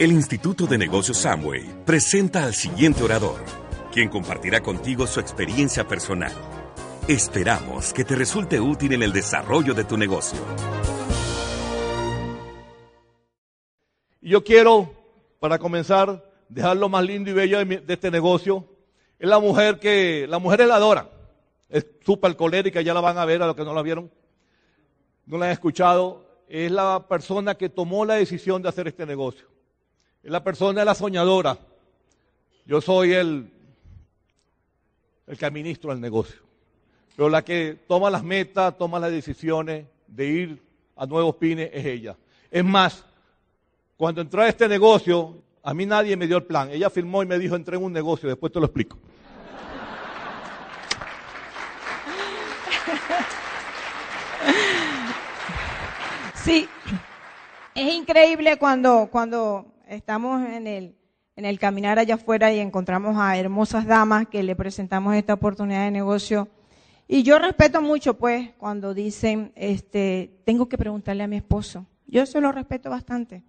El Instituto de Negocios Samway presenta al siguiente orador, quien compartirá contigo su experiencia personal. Esperamos que te resulte útil en el desarrollo de tu negocio. Yo quiero, para comenzar, dejar lo más lindo y bello de, este negocio. Es la mujer que, la mujer es la adora. Es súper colérica, ya la van a ver a los que no la vieron. No la han escuchado. Es la persona que tomó la decisión de hacer este negocio. La persona, es la soñadora. Yo soy el, el que administro el negocio. Pero la que toma las metas, toma las decisiones de ir a nuevos pines es ella. Es más, cuando entré a este negocio, a mí nadie me dio el plan. Ella firmó y me dijo, entré en un negocio, después te lo explico. Sí, es increíble cuando, cuando estamos en el, en el caminar allá afuera y encontramos a hermosas damas que le presentamos esta oportunidad de negocio. Y yo respeto mucho, pues, cuando dicen, este, tengo que preguntarle a mi esposo. Yo eso lo respeto bastante.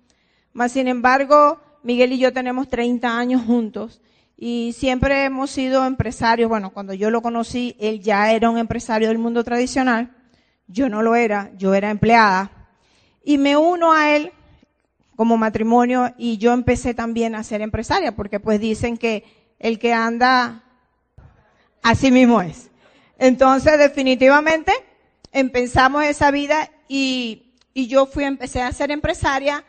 Más sin embargo, Miguel y yo tenemos 30 años juntos y siempre hemos sido empresarios. Bueno, cuando yo lo conocí, él ya era un empresario del mundo tradicional. Yo no lo era, yo era empleada. Y me uno a él como matrimonio y yo empecé también a ser empresaria porque pues dicen que el que anda así mismo es. Entonces definitivamente empezamos esa vida y, y yo fui, empecé a ser empresaria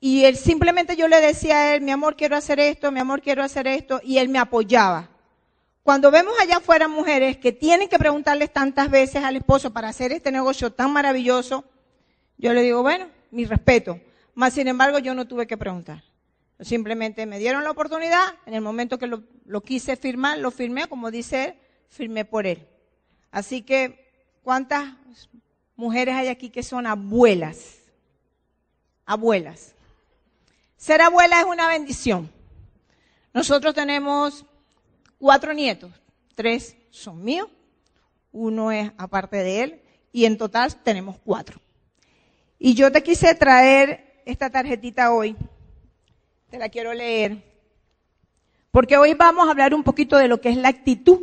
y él simplemente yo le decía a él, mi amor quiero hacer esto, mi amor quiero hacer esto y él me apoyaba. Cuando vemos allá afuera mujeres que tienen que preguntarles tantas veces al esposo para hacer este negocio tan maravilloso, yo le digo, bueno, mi respeto. Más sin embargo, yo no tuve que preguntar. Simplemente me dieron la oportunidad, en el momento que lo, lo quise firmar, lo firmé, como dice él, firmé por él. Así que, ¿cuántas mujeres hay aquí que son abuelas? Abuelas. Ser abuela es una bendición. Nosotros tenemos cuatro nietos, tres son míos, uno es aparte de él, y en total tenemos cuatro. Y yo te quise traer esta tarjetita hoy. Te la quiero leer. Porque hoy vamos a hablar un poquito de lo que es la actitud.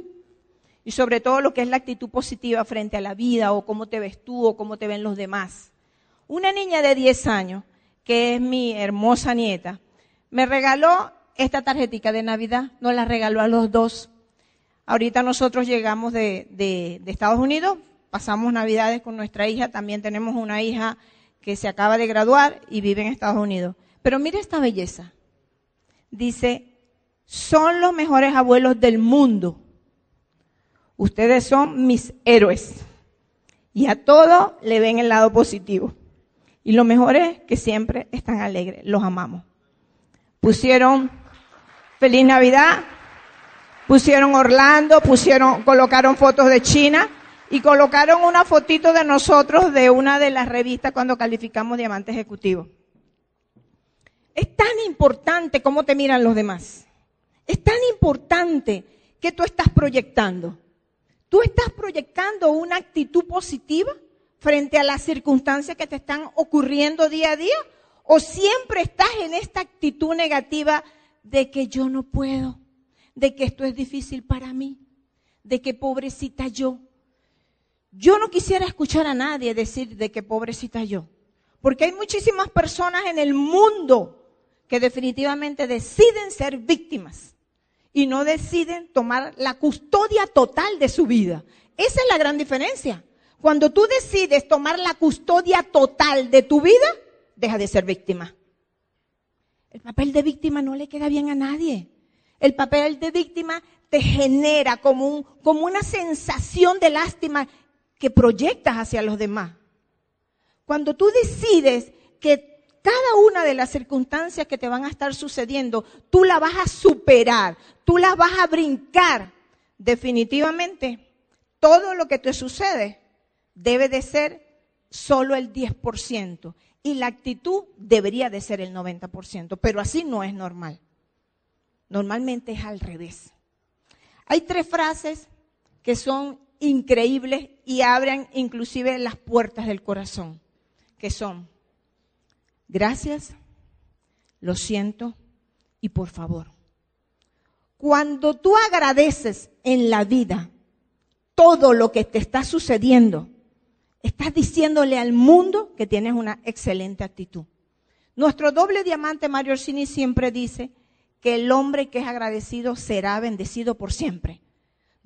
Y sobre todo lo que es la actitud positiva frente a la vida o cómo te ves tú o cómo te ven los demás. Una niña de 10 años, que es mi hermosa nieta, me regaló esta tarjetita de Navidad. Nos la regaló a los dos. Ahorita nosotros llegamos de, de, de Estados Unidos, pasamos Navidades con nuestra hija. También tenemos una hija que se acaba de graduar y vive en Estados Unidos. Pero mira esta belleza. Dice, son los mejores abuelos del mundo. Ustedes son mis héroes. Y a todo le ven el lado positivo. Y lo mejor es que siempre están alegres. Los amamos. Pusieron Feliz Navidad, pusieron Orlando, pusieron, colocaron fotos de China y colocaron una fotito de nosotros de una de las revistas cuando calificamos diamante ejecutivo. Es tan importante cómo te miran los demás. Es tan importante que tú estás proyectando. Tú estás proyectando una actitud positiva frente a las circunstancias que te están ocurriendo día a día o siempre estás en esta actitud negativa de que yo no puedo, de que esto es difícil para mí, de que pobrecita yo. Yo no quisiera escuchar a nadie decir de que pobrecita yo, porque hay muchísimas personas en el mundo que definitivamente deciden ser víctimas y no deciden tomar la custodia total de su vida. Esa es la gran diferencia. Cuando tú decides tomar la custodia total de tu vida, deja de ser víctima. El papel de víctima no le queda bien a nadie. El papel de víctima te genera como, un, como una sensación de lástima que proyectas hacia los demás. Cuando tú decides que cada una de las circunstancias que te van a estar sucediendo, tú la vas a superar, tú la vas a brincar, definitivamente todo lo que te sucede debe de ser solo el 10% y la actitud debería de ser el 90%, pero así no es normal. Normalmente es al revés. Hay tres frases que son increíbles y abren inclusive las puertas del corazón, que son, gracias, lo siento y por favor. Cuando tú agradeces en la vida todo lo que te está sucediendo, estás diciéndole al mundo que tienes una excelente actitud. Nuestro doble diamante Mario Orsini siempre dice que el hombre que es agradecido será bendecido por siempre.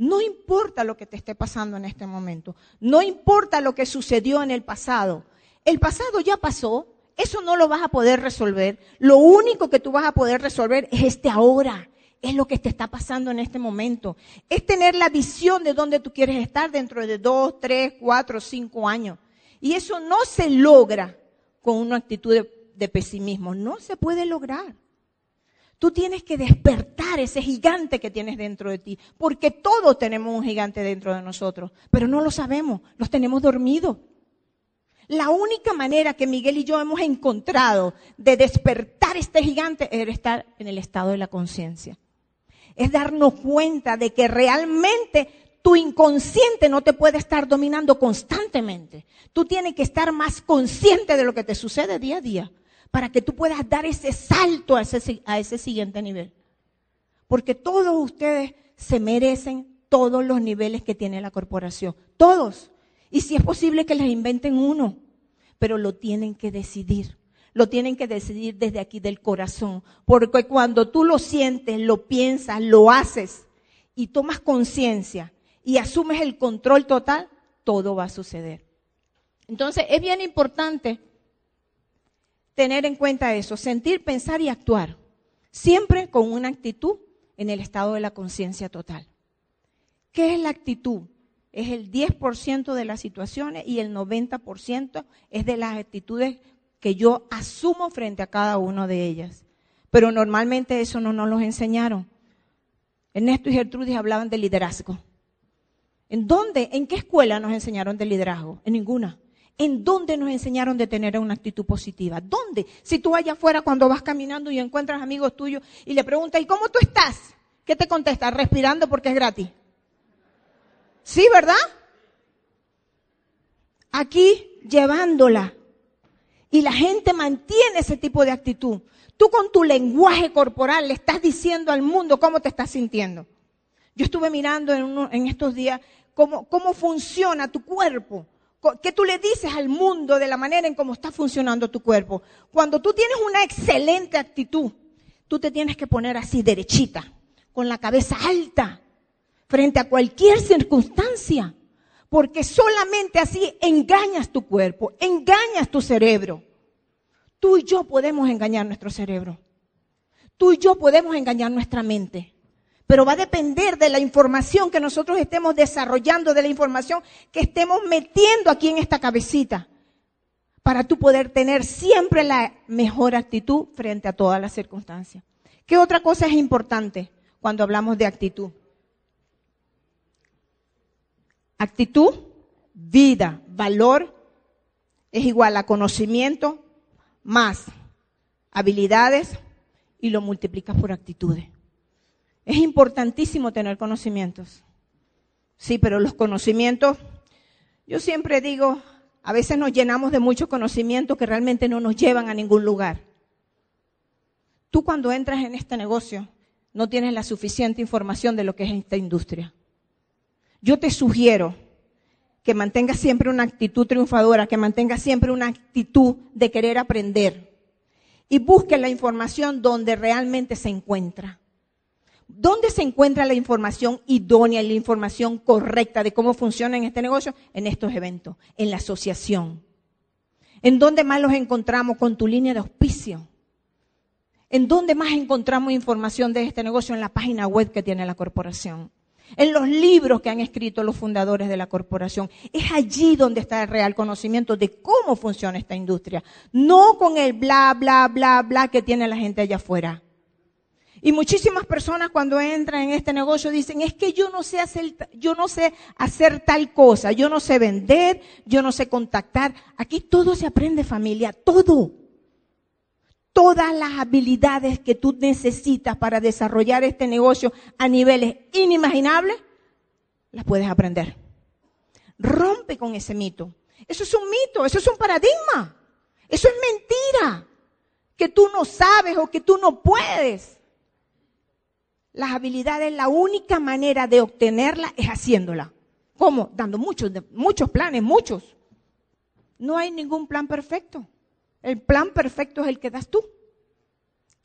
No importa lo que te esté pasando en este momento, no importa lo que sucedió en el pasado. El pasado ya pasó, eso no lo vas a poder resolver. Lo único que tú vas a poder resolver es este ahora, es lo que te está pasando en este momento. Es tener la visión de dónde tú quieres estar dentro de dos, tres, cuatro, cinco años. Y eso no se logra con una actitud de de pesimismo. No se puede lograr. Tú tienes que despertar ese gigante que tienes dentro de ti, porque todos tenemos un gigante dentro de nosotros, pero no lo sabemos, los tenemos dormidos. La única manera que Miguel y yo hemos encontrado de despertar este gigante es estar en el estado de la conciencia. Es darnos cuenta de que realmente tu inconsciente no te puede estar dominando constantemente. Tú tienes que estar más consciente de lo que te sucede día a día para que tú puedas dar ese salto a ese, a ese siguiente nivel. Porque todos ustedes se merecen todos los niveles que tiene la corporación. Todos. Y si es posible que les inventen uno, pero lo tienen que decidir. Lo tienen que decidir desde aquí del corazón. Porque cuando tú lo sientes, lo piensas, lo haces y tomas conciencia y asumes el control total, todo va a suceder. Entonces es bien importante tener en cuenta eso, sentir, pensar y actuar, siempre con una actitud en el estado de la conciencia total. ¿Qué es la actitud? Es el 10% de las situaciones y el 90% es de las actitudes que yo asumo frente a cada una de ellas. Pero normalmente eso no nos lo enseñaron. Ernesto y Gertrudis hablaban de liderazgo. ¿En dónde? ¿En qué escuela nos enseñaron de liderazgo? En ninguna. ¿En dónde nos enseñaron de tener una actitud positiva? ¿Dónde? Si tú allá afuera cuando vas caminando y encuentras amigos tuyos y le preguntas, ¿y cómo tú estás? ¿Qué te contesta? Respirando porque es gratis. ¿Sí, verdad? Aquí llevándola. Y la gente mantiene ese tipo de actitud. Tú con tu lenguaje corporal le estás diciendo al mundo cómo te estás sintiendo. Yo estuve mirando en, estos días cómo funciona tu cuerpo. ¿Qué tú le dices al mundo de la manera en cómo está funcionando tu cuerpo? Cuando tú tienes una excelente actitud, tú te tienes que poner así derechita, con la cabeza alta, frente a cualquier circunstancia, porque solamente así engañas tu cuerpo, engañas tu cerebro. Tú y yo podemos engañar nuestro cerebro. Tú y yo podemos engañar nuestra mente pero va a depender de la información que nosotros estemos desarrollando, de la información que estemos metiendo aquí en esta cabecita, para tú poder tener siempre la mejor actitud frente a todas las circunstancias. ¿Qué otra cosa es importante cuando hablamos de actitud? Actitud, vida, valor es igual a conocimiento más habilidades y lo multiplicas por actitudes. Es importantísimo tener conocimientos. Sí, pero los conocimientos, yo siempre digo, a veces nos llenamos de muchos conocimientos que realmente no nos llevan a ningún lugar. Tú cuando entras en este negocio no tienes la suficiente información de lo que es esta industria. Yo te sugiero que mantengas siempre una actitud triunfadora, que mantengas siempre una actitud de querer aprender y busque la información donde realmente se encuentra. ¿Dónde se encuentra la información idónea y la información correcta de cómo funciona en este negocio? En estos eventos, en la asociación. ¿En dónde más los encontramos con tu línea de auspicio? ¿En dónde más encontramos información de este negocio? En la página web que tiene la corporación. En los libros que han escrito los fundadores de la corporación. Es allí donde está el real conocimiento de cómo funciona esta industria. No con el bla, bla, bla, bla que tiene la gente allá afuera. Y muchísimas personas cuando entran en este negocio dicen, es que yo no sé hacer, yo no sé hacer tal cosa, yo no sé vender, yo no sé contactar. Aquí todo se aprende familia, todo. Todas las habilidades que tú necesitas para desarrollar este negocio a niveles inimaginables, las puedes aprender. Rompe con ese mito. Eso es un mito, eso es un paradigma. Eso es mentira. que tú no sabes o que tú no puedes. Las habilidades, la única manera de obtenerla es haciéndola. ¿Cómo? Dando muchos, muchos planes, muchos. No hay ningún plan perfecto. El plan perfecto es el que das tú.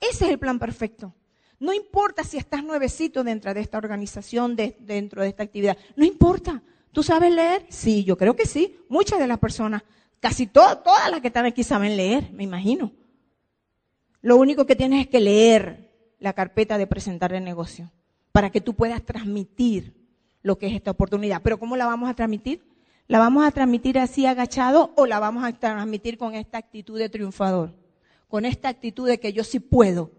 Ese es el plan perfecto. No importa si estás nuevecito dentro de esta organización, dentro de esta actividad. No importa. ¿Tú sabes leer? Sí, yo creo que sí. Muchas de las personas, casi todas, todas las que están aquí saben leer, me imagino. Lo único que tienes es que leer la carpeta de presentar el negocio para que tú puedas transmitir lo que es esta oportunidad. Pero ¿cómo la vamos a transmitir? ¿La vamos a transmitir así agachado o la vamos a transmitir con esta actitud de triunfador? Con esta actitud de que yo sí puedo.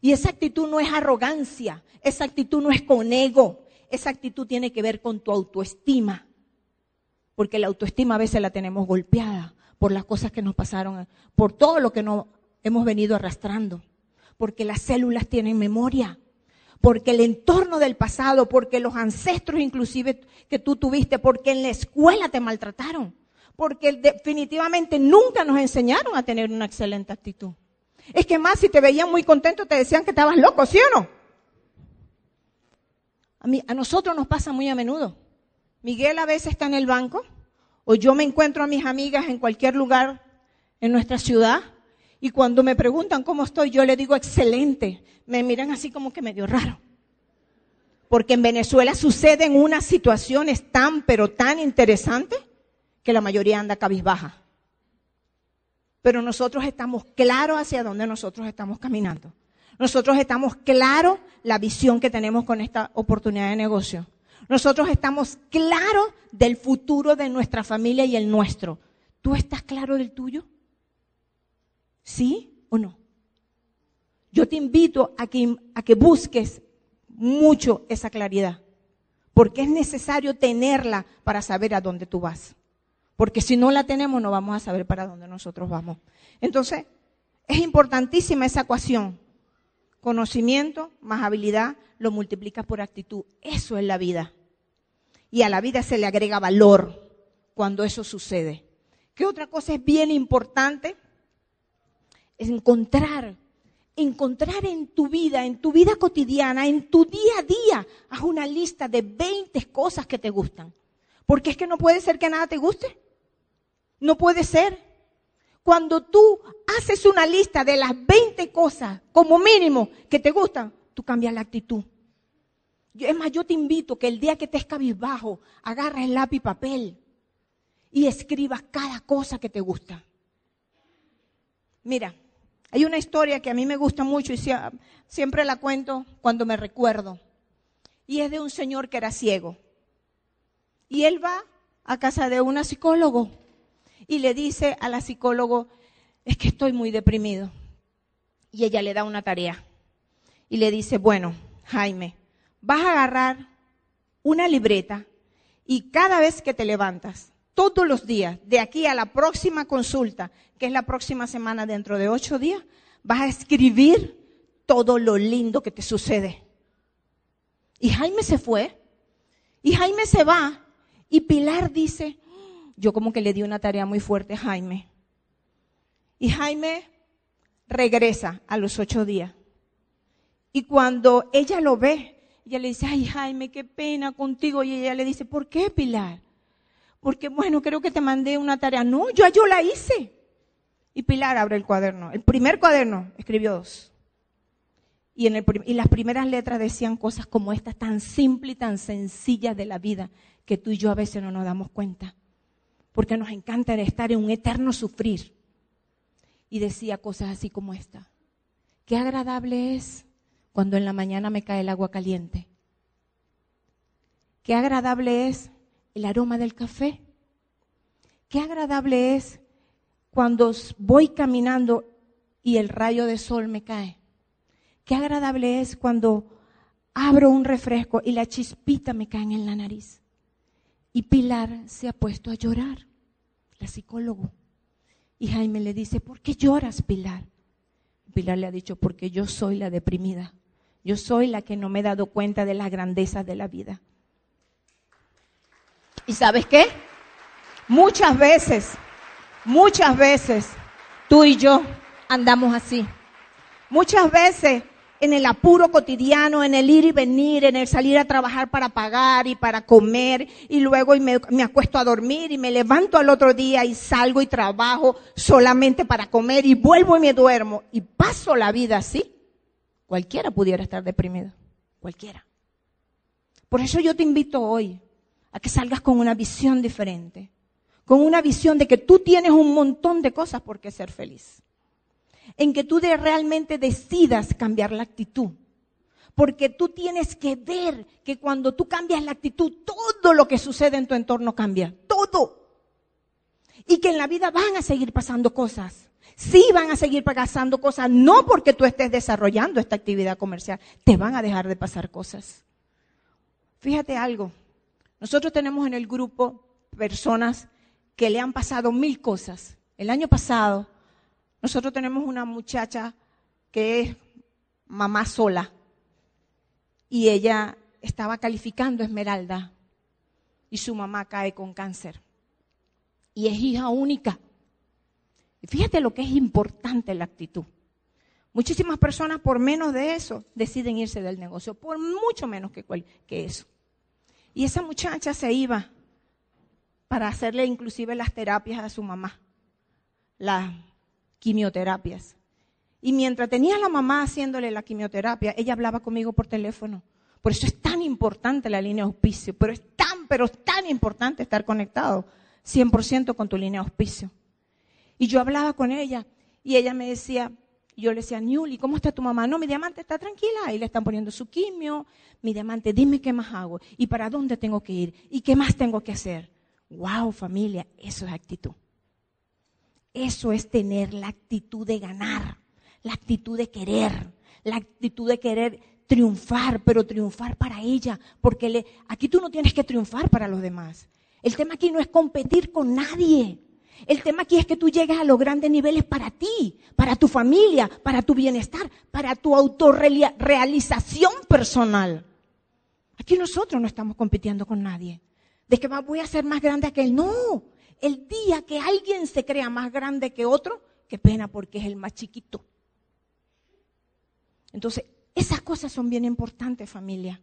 Y esa actitud no es arrogancia, esa actitud no es con ego, esa actitud tiene que ver con tu autoestima. Porque la autoestima a veces la tenemos golpeada por las cosas que nos pasaron, por todo lo que nos hemos venido arrastrando. Porque las células tienen memoria porque el entorno del pasado, porque los ancestros inclusive que tú tuviste, porque en la escuela te maltrataron, porque definitivamente nunca nos enseñaron a tener una excelente actitud. Es que más si te veían muy contento te decían que estabas loco, ¿sí o no? A, mí, a nosotros nos pasa muy a menudo. Miguel a veces está en el banco o yo me encuentro a mis amigas en cualquier lugar en nuestra ciudad y cuando me preguntan cómo estoy, yo le digo excelente. Me miran así como que medio raro. Porque en Venezuela suceden unas situaciones tan, pero tan interesantes que la mayoría anda cabizbaja. Pero nosotros estamos claros hacia dónde nosotros estamos caminando. Nosotros estamos claros la visión que tenemos con esta oportunidad de negocio. Nosotros estamos claros del futuro de nuestra familia y el nuestro. ¿Tú estás claro del tuyo? ¿Sí o no? Yo te invito a que, a que busques mucho esa claridad, porque es necesario tenerla para saber a dónde tú vas. Porque si no la tenemos, no vamos a saber para dónde nosotros vamos. Entonces, es importantísima esa ecuación. Conocimiento más habilidad lo multiplicas por actitud. Eso es la vida. Y a la vida se le agrega valor cuando eso sucede. ¿Qué otra cosa es bien importante? Es encontrar, encontrar en tu vida, en tu vida cotidiana, en tu día a día, haz una lista de 20 cosas que te gustan. Porque es que no puede ser que nada te guste. No puede ser. Cuando tú haces una lista de las 20 cosas, como mínimo, que te gustan, tú cambias la actitud. Es más, yo te invito que el día que estés cabizbajo, agarras el lápiz y papel y escribas cada cosa que te gusta. Mira, hay una historia que a mí me gusta mucho y siempre la cuento cuando me recuerdo. Y es de un señor que era ciego. Y él va a casa de una psicólogo y le dice a la psicólogo, es que estoy muy deprimido. Y ella le da una tarea. Y le dice, bueno, Jaime, vas a agarrar una libreta y cada vez que te levantas, todos los días, de aquí a la próxima consulta, que es la próxima semana dentro de ocho días, vas a escribir todo lo lindo que te sucede. Y Jaime se fue, y Jaime se va, y Pilar dice, yo como que le di una tarea muy fuerte a Jaime. Y Jaime regresa a los ocho días. Y cuando ella lo ve, ella le dice, ay Jaime, qué pena contigo. Y ella le dice, ¿por qué Pilar? Porque bueno, creo que te mandé una tarea. No, yo, yo la hice. Y Pilar abre el cuaderno. El primer cuaderno escribió dos. Y, en el, y las primeras letras decían cosas como estas, tan simples y tan sencillas de la vida, que tú y yo a veces no nos damos cuenta. Porque nos encanta estar en un eterno sufrir. Y decía cosas así como esta. Qué agradable es cuando en la mañana me cae el agua caliente. Qué agradable es el aroma del café. Qué agradable es cuando voy caminando y el rayo de sol me cae. Qué agradable es cuando abro un refresco y la chispita me cae en la nariz. Y Pilar se ha puesto a llorar, la psicólogo. Y Jaime le dice, ¿por qué lloras, Pilar? Pilar le ha dicho, porque yo soy la deprimida. Yo soy la que no me he dado cuenta de las grandezas de la vida. ¿Y sabes qué? Muchas veces, muchas veces, tú y yo andamos así. Muchas veces en el apuro cotidiano, en el ir y venir, en el salir a trabajar para pagar y para comer y luego me, me, acuesto a dormir y me levanto al otro día y salgo y trabajo solamente para comer y vuelvo y me duermo y paso la vida así. Cualquiera pudiera estar deprimido, cualquiera. Por eso yo te invito hoy a que salgas con una visión diferente, con una visión de que tú tienes un montón de cosas por qué ser feliz en que tú de realmente decidas cambiar la actitud. Porque tú tienes que ver que cuando tú cambias la actitud, todo lo que sucede en tu entorno cambia. Todo. Y que en la vida van a seguir pasando cosas. Sí van a seguir pasando cosas, no porque tú estés desarrollando esta actividad comercial, te van a dejar de pasar cosas. Fíjate algo, nosotros tenemos en el grupo personas que le han pasado mil cosas. El año pasado nosotros tenemos una muchacha que es mamá sola y ella estaba calificando Esmeralda y su mamá cae con cáncer y es hija única. Y fíjate lo que es importante la actitud. Muchísimas personas por menos de eso deciden irse del negocio, por mucho menos que, que eso. Y esa muchacha se iba para hacerle inclusive las terapias a su mamá, la quimioterapias. Y mientras tenía a la mamá haciéndole la quimioterapia, ella hablaba conmigo por teléfono. Por eso es tan importante la línea de auspicio, pero es tan, pero es tan importante estar conectado 100% con tu línea de auspicio. Y yo hablaba con ella y ella me decía, yo le decía, Niuli, ¿cómo está tu mamá? No, mi diamante está tranquila, ahí le están poniendo su quimio. Mi diamante, dime qué más hago y para dónde tengo que ir y qué más tengo que hacer. Wow, familia, eso es actitud. Eso es tener la actitud de ganar, la actitud de querer, la actitud de querer triunfar, pero triunfar para ella, porque aquí tú no tienes que triunfar para los demás. El tema aquí no es competir con nadie. El tema aquí es que tú llegues a los grandes niveles para ti, para tu familia, para tu bienestar, para tu autorrealización personal. Aquí nosotros no estamos compitiendo con nadie. De que voy a ser más grande que él. No, el día que alguien se crea más grande que otro, qué pena porque es el más chiquito. Entonces, esas cosas son bien importantes, familia.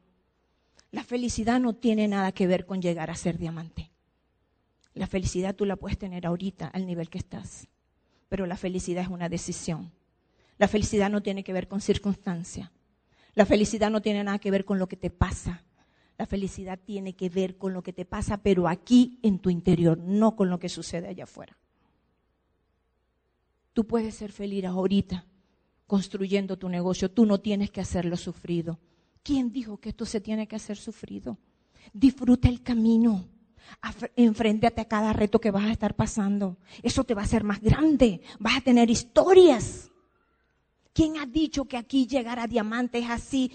La felicidad no tiene nada que ver con llegar a ser diamante. La felicidad tú la puedes tener ahorita al nivel que estás, pero la felicidad es una decisión. La felicidad no tiene que ver con circunstancia. La felicidad no tiene nada que ver con lo que te pasa. La felicidad tiene que ver con lo que te pasa, pero aquí en tu interior, no con lo que sucede allá afuera. Tú puedes ser feliz ahorita construyendo tu negocio. Tú no tienes que hacerlo sufrido. ¿Quién dijo que esto se tiene que hacer sufrido? Disfruta el camino. Enfréntate a cada reto que vas a estar pasando. Eso te va a hacer más grande. Vas a tener historias. ¿Quién ha dicho que aquí llegar a diamante es así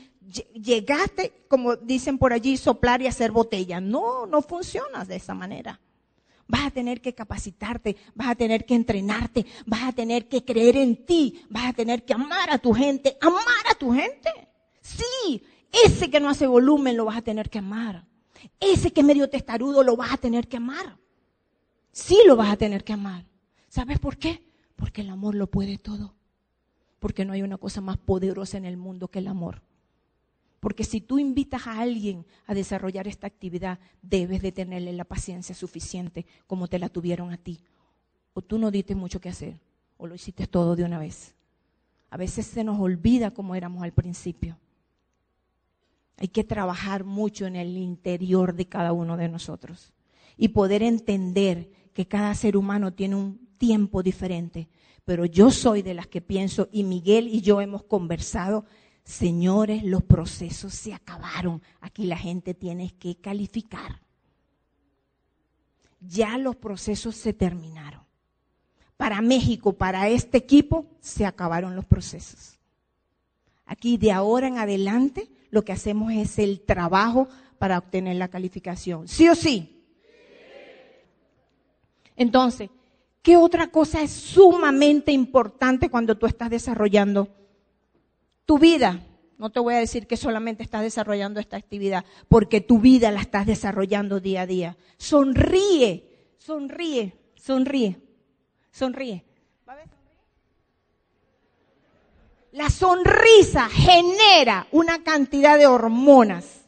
llegaste, como dicen por allí, soplar y hacer botella. No, no funciona de esa manera. Vas a tener que capacitarte, vas a tener que entrenarte, vas a tener que creer en ti, vas a tener que amar a tu gente, amar a tu gente. Sí, ese que no hace volumen lo vas a tener que amar. Ese que es medio testarudo lo vas a tener que amar. Sí lo vas a tener que amar. ¿Sabes por qué? Porque el amor lo puede todo. Porque no hay una cosa más poderosa en el mundo que el amor. Porque si tú invitas a alguien a desarrollar esta actividad, debes de tenerle la paciencia suficiente como te la tuvieron a ti. O tú no diste mucho que hacer, o lo hiciste todo de una vez. A veces se nos olvida cómo éramos al principio. Hay que trabajar mucho en el interior de cada uno de nosotros y poder entender que cada ser humano tiene un tiempo diferente. Pero yo soy de las que pienso, y Miguel y yo hemos conversado, Señores, los procesos se acabaron. Aquí la gente tiene que calificar. Ya los procesos se terminaron. Para México, para este equipo, se acabaron los procesos. Aquí de ahora en adelante lo que hacemos es el trabajo para obtener la calificación. ¿Sí o sí? Entonces, ¿qué otra cosa es sumamente importante cuando tú estás desarrollando tu vida. No te voy a decir que solamente estás desarrollando esta actividad, porque tu vida la estás desarrollando día a día. Sonríe, sonríe, sonríe, sonríe. La sonrisa genera una cantidad de hormonas,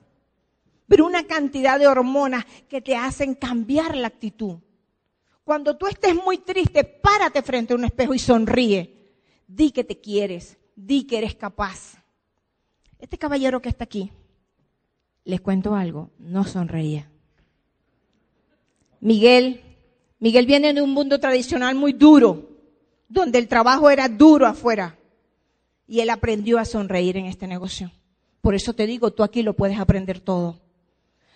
pero una cantidad de hormonas que te hacen cambiar la actitud. Cuando tú estés muy triste, párate frente a un espejo y sonríe. Di que te quieres, di que eres capaz. Este caballero que está aquí, les cuento algo, no sonreía. Miguel, Miguel viene de un mundo tradicional muy duro, donde el trabajo era duro afuera. Y él aprendió a sonreír en este negocio. Por eso te digo, tú aquí lo puedes aprender todo.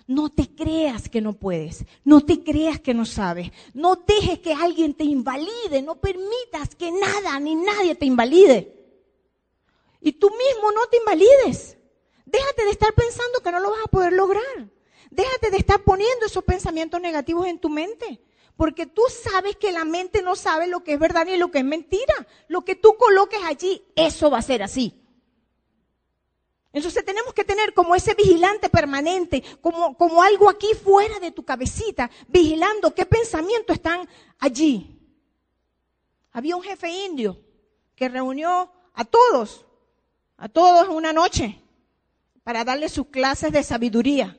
No te creas que no puedes, no te creas que no sabes, no dejes que alguien te invalide, no permitas que nada ni nadie te invalide. Y tú mismo no te invalides. Déjate de estar pensando que no lo vas a poder lograr. Déjate de estar poniendo esos pensamientos negativos en tu mente. Porque tú sabes que la mente no sabe lo que es verdad ni lo que es mentira. Lo que tú coloques allí, eso va a ser así. Entonces tenemos que tener como ese vigilante permanente, como, como algo aquí fuera de tu cabecita, vigilando qué pensamientos están allí. Había un jefe indio que reunió a todos a todos una noche para darle sus clases de sabiduría.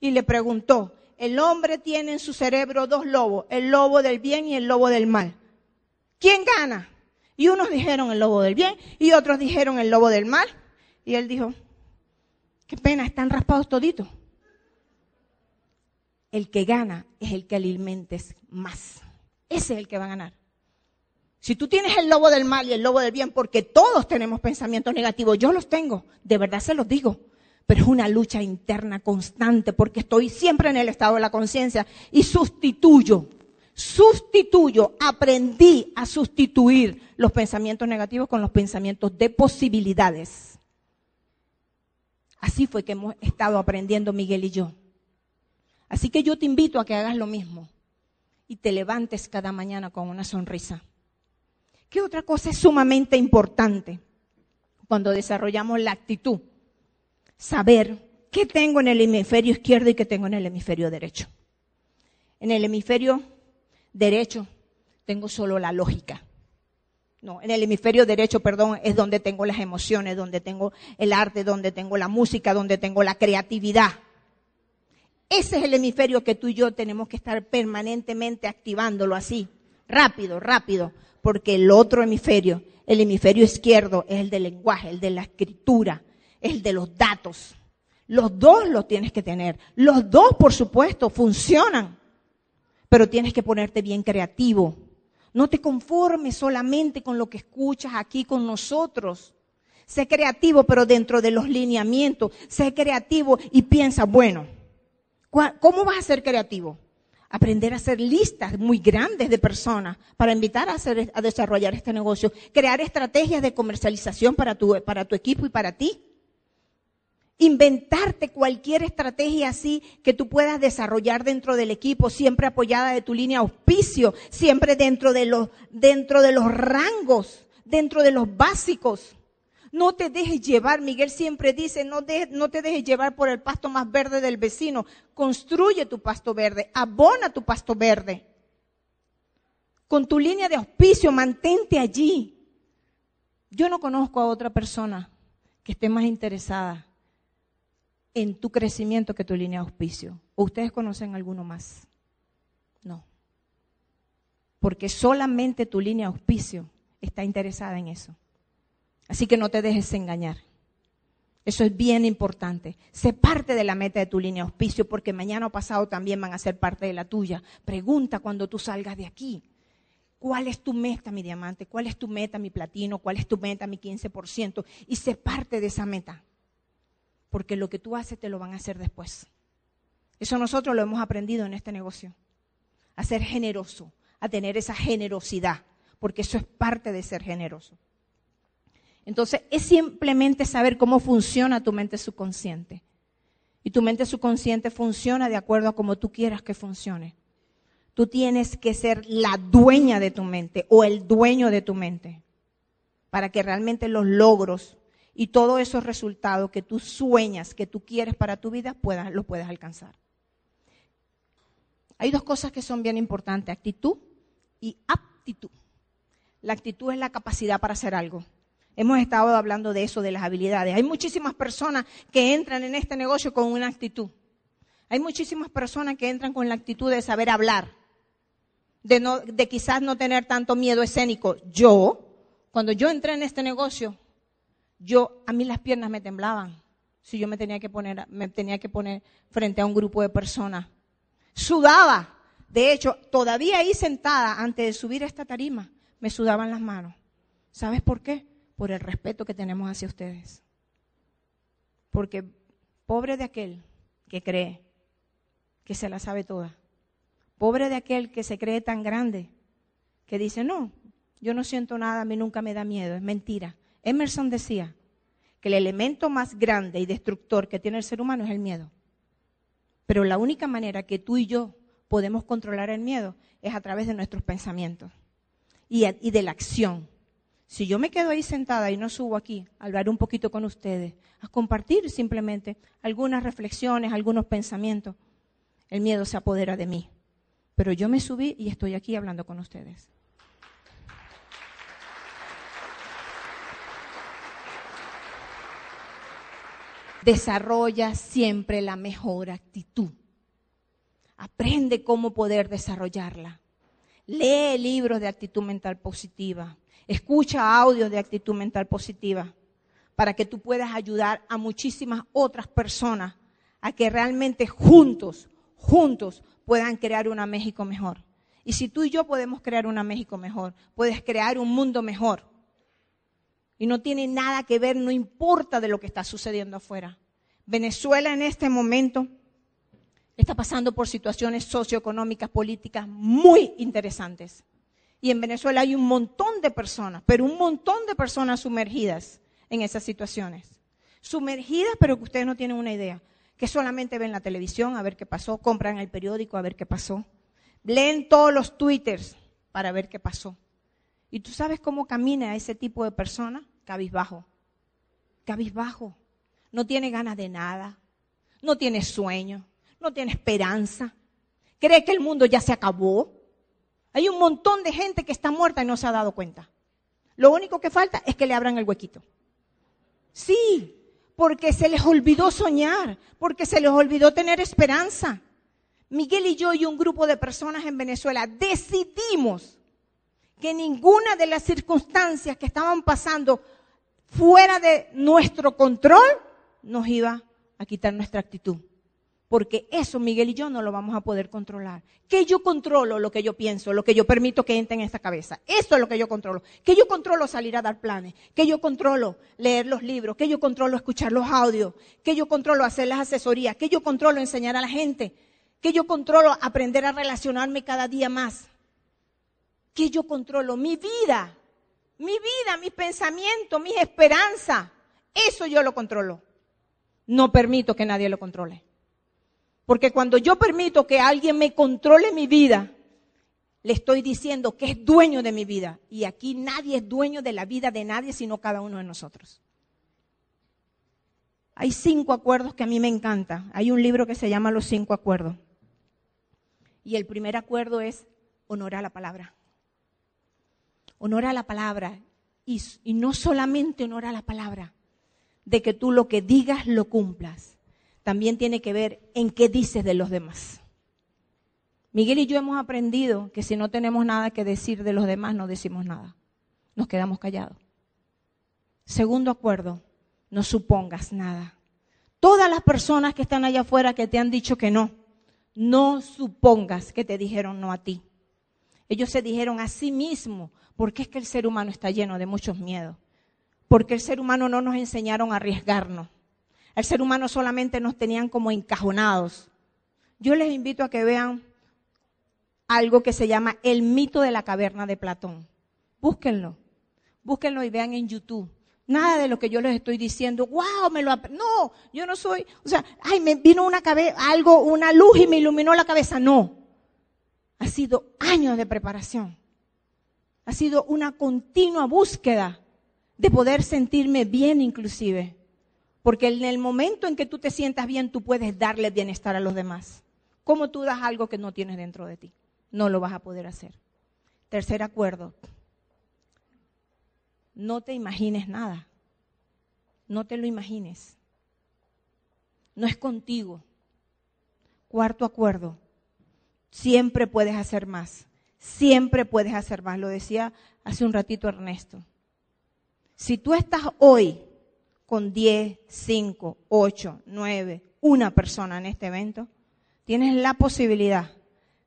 Y le preguntó, el hombre tiene en su cerebro dos lobos, el lobo del bien y el lobo del mal. ¿Quién gana? Y unos dijeron el lobo del bien y otros dijeron el lobo del mal. Y él dijo, qué pena, están raspados toditos. El que gana es el que alimentes más. Ese es el que va a ganar. Si tú tienes el lobo del mal y el lobo del bien, porque todos tenemos pensamientos negativos, yo los tengo, de verdad se los digo, pero es una lucha interna constante porque estoy siempre en el estado de la conciencia y sustituyo, sustituyo, aprendí a sustituir los pensamientos negativos con los pensamientos de posibilidades. Así fue que hemos estado aprendiendo Miguel y yo. Así que yo te invito a que hagas lo mismo y te levantes cada mañana con una sonrisa ¿Qué otra cosa es sumamente importante cuando desarrollamos la actitud? Saber qué tengo en el hemisferio izquierdo y qué tengo en el hemisferio derecho. En el hemisferio derecho tengo solo la lógica. No, en el hemisferio derecho, perdón, es donde tengo las emociones, donde tengo el arte, donde tengo la música, donde tengo la creatividad. Ese es el hemisferio que tú y yo tenemos que estar permanentemente activándolo así, rápido, rápido, porque el otro hemisferio, el hemisferio izquierdo, es el del lenguaje, el de la escritura, es el de los datos. Los dos los tienes que tener. Los dos, por supuesto, funcionan. Pero tienes que ponerte bien creativo. No te conformes solamente con lo que escuchas aquí con nosotros. Sé creativo, pero dentro de los lineamientos. Sé creativo y piensa, bueno, ¿cómo vas a ser creativo? aprender a hacer listas muy grandes de personas para invitar a, a desarrollar este negocio, crear estrategias de comercialización para tu, para tu equipo y para ti. Inventarte cualquier estrategia así que tú puedas desarrollar dentro del equipo, siempre apoyada de tu línea auspicio, siempre dentro de los, dentro de los rangos, dentro de los básicos. No te dejes llevar, Miguel siempre dice, no, no te dejes llevar por el pasto más verde del vecino. Construye tu pasto verde, abona tu pasto verde. Con tu línea de auspicio, mantente allí. Yo no conozco a otra persona que esté más interesada en tu crecimiento que tu línea de auspicio. ¿O ustedes conocen alguno más? No. Porque solamente tu línea de auspicio está interesada en eso. Así que no te dejes engañar. Eso es bien importante. Sé parte de la meta de tu línea de auspicio porque mañana o pasado también van a ser parte de la tuya. Pregunta cuando tú salgas de aquí. ¿Cuál es tu meta, mi diamante? ¿Cuál es tu meta, mi platino? ¿Cuál es tu meta, mi 15%? Y sé parte de esa meta. Porque lo que tú haces te lo van a hacer después. Eso nosotros lo hemos aprendido en este negocio. A ser generoso, a tener esa generosidad. Porque eso es parte de ser generoso. Entonces, es simplemente saber cómo funciona tu mente subconsciente. Y tu mente subconsciente funciona de acuerdo a como tú quieras que funcione. Tú tienes que ser la dueña de tu mente o el dueño de tu mente para que realmente los logros y todos esos resultados que tú sueñas, que tú quieres para tu vida, puedas, lo puedas alcanzar. Hay dos cosas que son bien importantes, actitud y aptitud. La actitud es la capacidad para hacer algo Hemos estado hablando de eso, de las habilidades. Hay muchísimas personas que entran en este negocio con una actitud. Hay muchísimas personas que entran con la actitud de saber hablar, de, no, de quizás no tener tanto miedo escénico. Yo, cuando yo entré en este negocio, yo, a mí las piernas me temblaban si yo me tenía que poner, me tenía que poner frente a un grupo de personas. Sudaba. De hecho, todavía ahí sentada, antes de subir a esta tarima, me sudaban las manos. ¿Sabes por qué? Por el respeto que tenemos hacia ustedes. Porque pobre de aquel que cree que se la sabe toda. Pobre de aquel que se cree tan grande que dice, no, yo no siento nada, a mí nunca me da miedo, es mentira. Emerson decía que el elemento más grande y destructor que tiene el ser humano es el miedo. Pero la única manera que tú y yo podemos controlar el miedo es a través de nuestros pensamientos y, de la acción. Si yo me quedo ahí sentada y no subo aquí a hablar un poquito con ustedes, a compartir simplemente algunas reflexiones, algunos pensamientos, el miedo se apodera de mí. Pero yo me subí y estoy aquí hablando con ustedes. Desarrolla siempre la mejor actitud. Aprende cómo poder desarrollarla. Lee libros de actitud mental positiva. Escucha audios de actitud mental positiva para que tú puedas ayudar a muchísimas otras personas a que realmente juntos juntos puedan crear una México mejor. Y si tú y yo podemos crear una México mejor, puedes crear un mundo mejor. Y no tiene nada que ver, no importa de lo que está sucediendo afuera. Venezuela en este momento está pasando por situaciones socioeconómicas, políticas muy interesantes. Y en Venezuela hay un montón de personas, pero un montón de personas sumergidas en esas situaciones. Sumergidas, pero que ustedes no tienen una idea que solamente ven la televisión a ver qué pasó, compran el periódico a ver qué pasó, leen todos los twitters para ver qué pasó. ¿Y tú sabes cómo camina ese tipo de persona? Cabizbajo. Cabizbajo. No tiene ganas de nada, no tiene sueño, no tiene esperanza. Cree que el mundo ya se acabó. Hay un montón de gente que está muerta y no se ha dado cuenta. Lo único que falta es que le abran el huequito. Sí, porque se les olvidó soñar, porque se les olvidó tener esperanza. Miguel y yo y un grupo de personas en Venezuela decidimos que ninguna de las circunstancias que estaban pasando fuera de nuestro control nos iba a quitar nuestra actitud. Porque eso Miguel y yo no lo vamos a poder controlar. Que yo controlo lo que yo pienso, lo que yo permito que entre en esta cabeza. Eso es lo que yo controlo. Que yo controlo salir a dar planes. Que yo controlo leer los libros. Que yo controlo escuchar los audios. Que yo controlo hacer las asesorías. Que yo controlo enseñar a la gente. Que yo controlo aprender a relacionarme cada día más. Que yo controlo mi vida. Mi vida, mis pensamientos, mis esperanzas. Eso yo lo controlo. No permito que nadie lo controle. Porque cuando yo permito que alguien me controle mi vida, le estoy diciendo que es dueño de mi vida. Y aquí nadie es dueño de la vida de nadie, sino cada uno de nosotros. Hay cinco acuerdos que a mí me encantan. Hay un libro que se llama Los cinco acuerdos. Y el primer acuerdo es honorar la palabra. Honora la palabra. Y, no solamente honora la palabra, de que tú lo que digas lo cumplas también tiene que ver en qué dices de los demás. Miguel y yo hemos aprendido que si no tenemos nada que decir de los demás, no decimos nada. Nos quedamos callados. Segundo acuerdo, no supongas nada. Todas las personas que están allá afuera que te han dicho que no, no supongas que te dijeron no a ti. Ellos se dijeron a sí mismos, porque es que el ser humano está lleno de muchos miedos. Porque el ser humano no nos enseñaron a arriesgarnos. El ser humano solamente nos tenían como encajonados. Yo les invito a que vean algo que se llama el mito de la caverna de Platón. Búsquenlo, búsquenlo y vean en YouTube. Nada de lo que yo les estoy diciendo, wow, me lo no, yo no soy, o sea, ay, me vino una algo, una luz y me iluminó la cabeza, no. Ha sido años de preparación. Ha sido una continua búsqueda de poder sentirme bien inclusive. Porque en el momento en que tú te sientas bien, tú puedes darle bienestar a los demás. ¿Cómo tú das algo que no tienes dentro de ti? No lo vas a poder hacer. Tercer acuerdo. no te imagines nada. No te lo imagines. No es contigo. Cuarto acuerdo. Siempre puedes hacer más. Siempre puedes hacer más. Lo decía hace un ratito Ernesto. Si tú estás hoy con 10, 5, 8, 9, una persona en este evento, tienes la posibilidad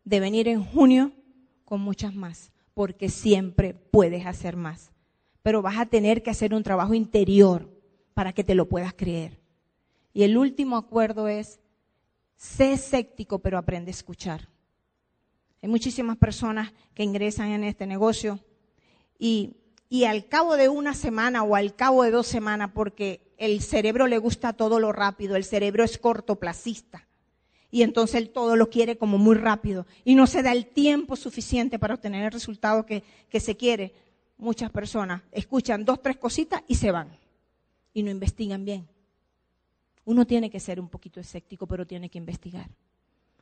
de venir en junio con muchas más, porque siempre puedes hacer más. Pero vas a tener que hacer un trabajo interior para que te lo puedas creer. Y el último acuerdo es, sé escéptico, pero aprende a escuchar. Hay muchísimas personas que ingresan en este negocio y, y al cabo de una semana o al cabo de dos semanas, porque el cerebro le gusta todo lo rápido, el cerebro es cortoplacista y entonces él todo lo quiere como muy rápido y no se da el tiempo suficiente para obtener el resultado que, que se quiere. Muchas personas escuchan dos, tres cositas y se van y no investigan bien. Uno tiene que ser un poquito escéptico, pero tiene que investigar.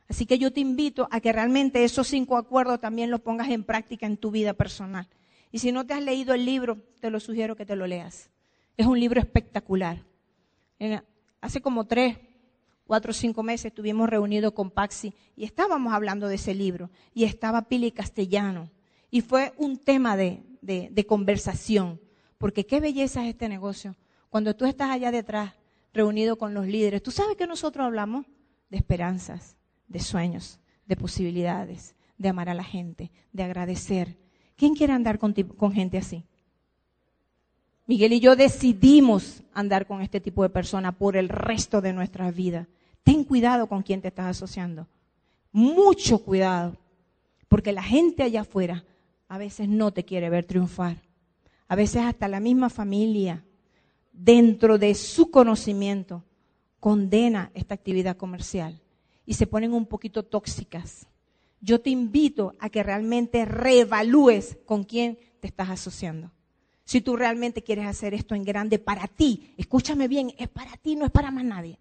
Así que yo te invito a que realmente esos cinco acuerdos también los pongas en práctica en tu vida personal. Y si no te has leído el libro, te lo sugiero que te lo leas. Es un libro espectacular. hace como tres, cuatro cinco meses estuvimos reunidos con Paxi y estábamos hablando de ese libro. Y estaba Pili Castellano. Y fue un tema de, de conversación. Porque qué belleza es este negocio. Cuando tú estás allá detrás, reunido con los líderes, ¿tú sabes que nosotros hablamos? De esperanzas, de sueños, de posibilidades, de amar a la gente, de agradecer. ¿Quién quiere andar con, con gente así? Miguel y yo decidimos andar con este tipo de personas por el resto de nuestras vidas. Ten cuidado con quién te estás asociando. Mucho cuidado. Porque la gente allá afuera a veces no te quiere ver triunfar. A veces hasta la misma familia, dentro de su conocimiento, condena esta actividad comercial y se ponen un poquito tóxicas. Yo te invito a que realmente reevalúes con quién te estás asociando. Si tú realmente quieres hacer esto en grande para ti, escúchame bien, es para ti, no es para más nadie.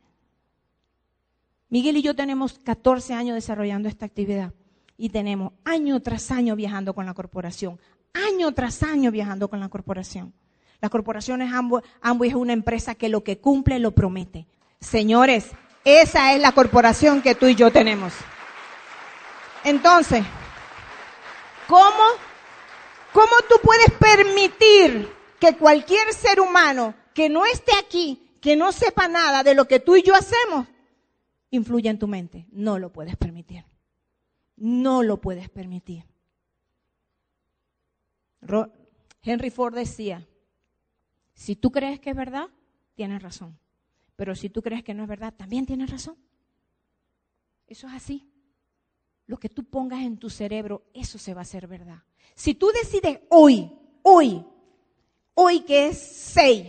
Miguel y yo tenemos 14 años desarrollando esta actividad y tenemos año tras año viajando con la corporación, año tras año viajando con la corporación. Las corporaciones Amway es una empresa que lo que cumple lo promete. Señores, esa es la corporación que tú y yo tenemos. Entonces, ¿cómo, cómo tú puedes permitir que cualquier ser humano que no esté aquí, que no sepa nada de lo que tú y yo hacemos, influya en tu mente? No lo puedes permitir. No lo puedes permitir. Henry Ford decía, si tú crees que es verdad, tienes razón. Pero si tú crees que no es verdad, también tienes razón. Eso es así. Lo que tú pongas en tu cerebro, eso se va a hacer verdad. Si tú decides hoy, hoy, hoy que es 6,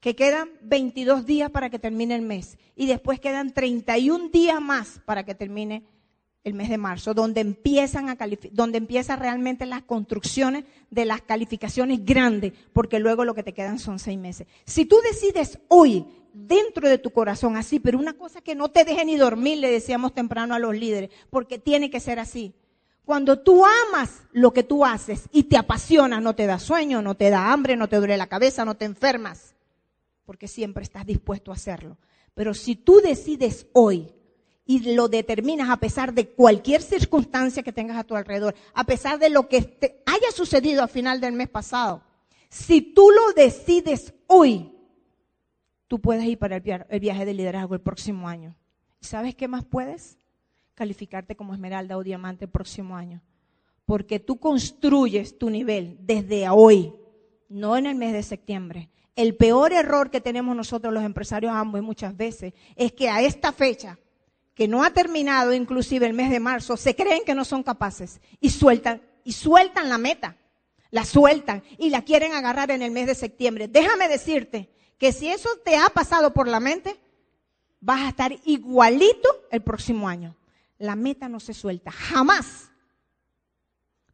que quedan 22 días para que termine el mes y después quedan 31 días más para que termine el mes de marzo, donde empiezan a donde realmente las construcciones de las calificaciones grandes, porque luego lo que te quedan son seis meses. Si tú decides hoy, dentro de tu corazón, así, pero una cosa que no te deje ni dormir, le decíamos temprano a los líderes, porque tiene que ser así. Cuando tú amas lo que tú haces y te apasiona, no te da sueño, no te da hambre, no te duele la cabeza, no te enfermas, porque siempre estás dispuesto a hacerlo. Pero si tú decides hoy y lo determinas a pesar de cualquier circunstancia que tengas a tu alrededor, a pesar de lo que te haya sucedido al final del mes pasado. Si tú lo decides hoy, tú puedes ir para el viaje de liderazgo el próximo año. ¿Sabes qué más puedes? Calificarte como esmeralda o diamante el próximo año. Porque tú construyes tu nivel desde hoy, no en el mes de septiembre. El peor error que tenemos nosotros los empresarios ambos muchas veces es que a esta fecha que no ha terminado inclusive el mes de marzo, se creen que no son capaces y sueltan, y sueltan la meta, la sueltan y la quieren agarrar en el mes de septiembre. Déjame decirte que si eso te ha pasado por la mente, vas a estar igualito el próximo año. La meta no se suelta, jamás.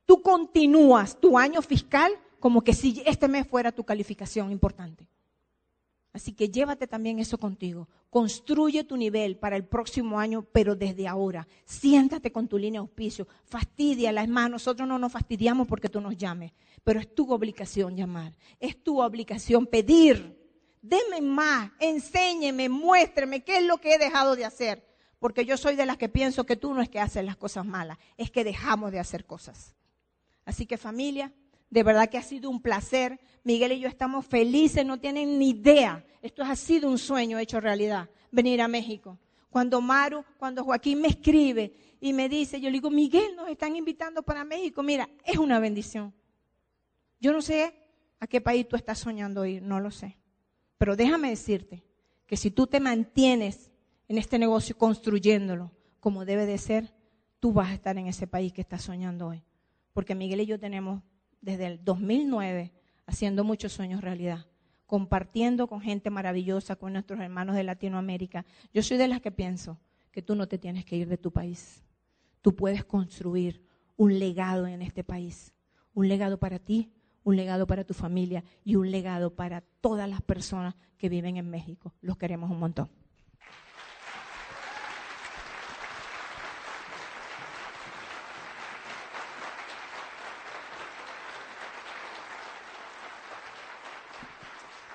Tú continúas tu año fiscal como que si este mes fuera tu calificación importante. Así que llévate también eso contigo. Construye tu nivel para el próximo año, pero desde ahora. Siéntate con tu línea de auspicio. Fastidia, es más, nosotros no nos fastidiamos porque tú nos llames, pero es tu obligación llamar. Es tu obligación pedir. Deme más, enséñeme, muéstreme qué es lo que he dejado de hacer. Porque yo soy de las que pienso que tú no es que haces las cosas malas, es que dejamos de hacer cosas. Así que familia, de verdad que ha sido un placer. Miguel y yo estamos felices, no tienen ni idea. Esto ha sido un sueño hecho realidad, venir a México. Cuando Maru, cuando Joaquín me escribe y me dice, yo le digo, Miguel, nos están invitando para México. Mira, es una bendición. Yo no sé a qué país tú estás soñando ir, no lo sé. Pero déjame decirte que si tú te mantienes en este negocio construyéndolo como debe de ser, tú vas a estar en ese país que estás soñando hoy. Porque Miguel y yo tenemos desde el 2009 haciendo muchos sueños realidad, compartiendo con gente maravillosa, con nuestros hermanos de Latinoamérica. Yo soy de las que pienso que tú no te tienes que ir de tu país. Tú puedes construir un legado en este país, un legado para ti, un legado para tu familia y un legado para todas las personas que viven en México. Los queremos un montón.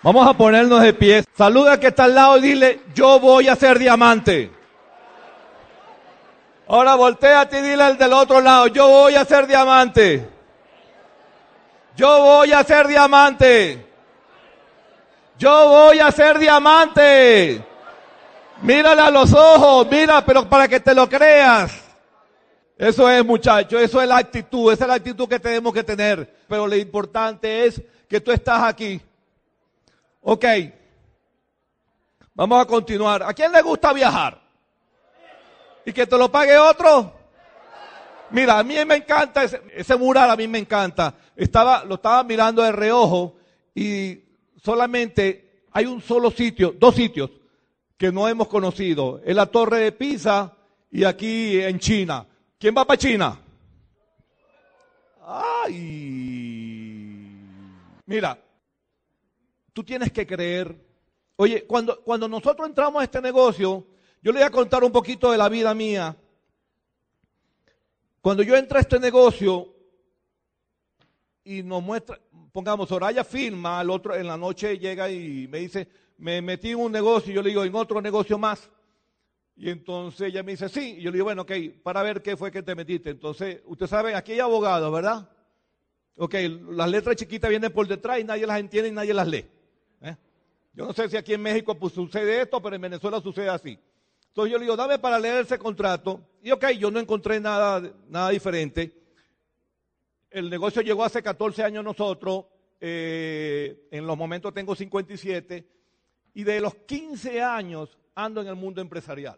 Vamos a ponernos de pie. Saluda al que está al lado y dile, yo voy a ser diamante. Ahora volteate y dile al del otro lado, yo voy a ser diamante. Yo voy a ser diamante. Yo voy a ser diamante. Mírale a los ojos, mira, pero para que te lo creas. Eso es, muchacho, eso es la actitud, esa es la actitud que tenemos que tener. Pero lo importante es que tú estás aquí Ok. Vamos a continuar. ¿A quién le gusta viajar? ¿Y que te lo pague otro? Mira, a mí me encanta ese, mural, a mí me encanta. Estaba, lo estaba mirando de reojo y solamente hay un solo sitio, dos sitios que no hemos conocido. Es la Torre de Pisa y aquí en China. ¿Quién va para China? Ay. Mira, tú tienes que creer. Oye, cuando, cuando nosotros entramos a este negocio, yo le voy a contar un poquito de la vida mía. Cuando yo entré a este negocio y nos muestra, pongamos, Soraya firma, al otro en la noche llega y me dice, me metí en un negocio, y yo le digo, en otro negocio más. Y entonces ella me dice, sí. Y yo le digo, bueno, ok, para ver qué fue que te metiste. Entonces, usted sabe, aquí hay abogados, ¿verdad? Ok, las letras chiquitas vienen por detrás y nadie las entiende y nadie las lee. Yo no sé si aquí en México pues, sucede esto, pero en Venezuela sucede así. Entonces yo le digo, dame para leer ese contrato. Y ok, yo no encontré nada, nada diferente. El negocio llegó hace 14 años nosotros. Eh, en los momentos tengo 57. Y de los 15 años ando en el mundo empresarial.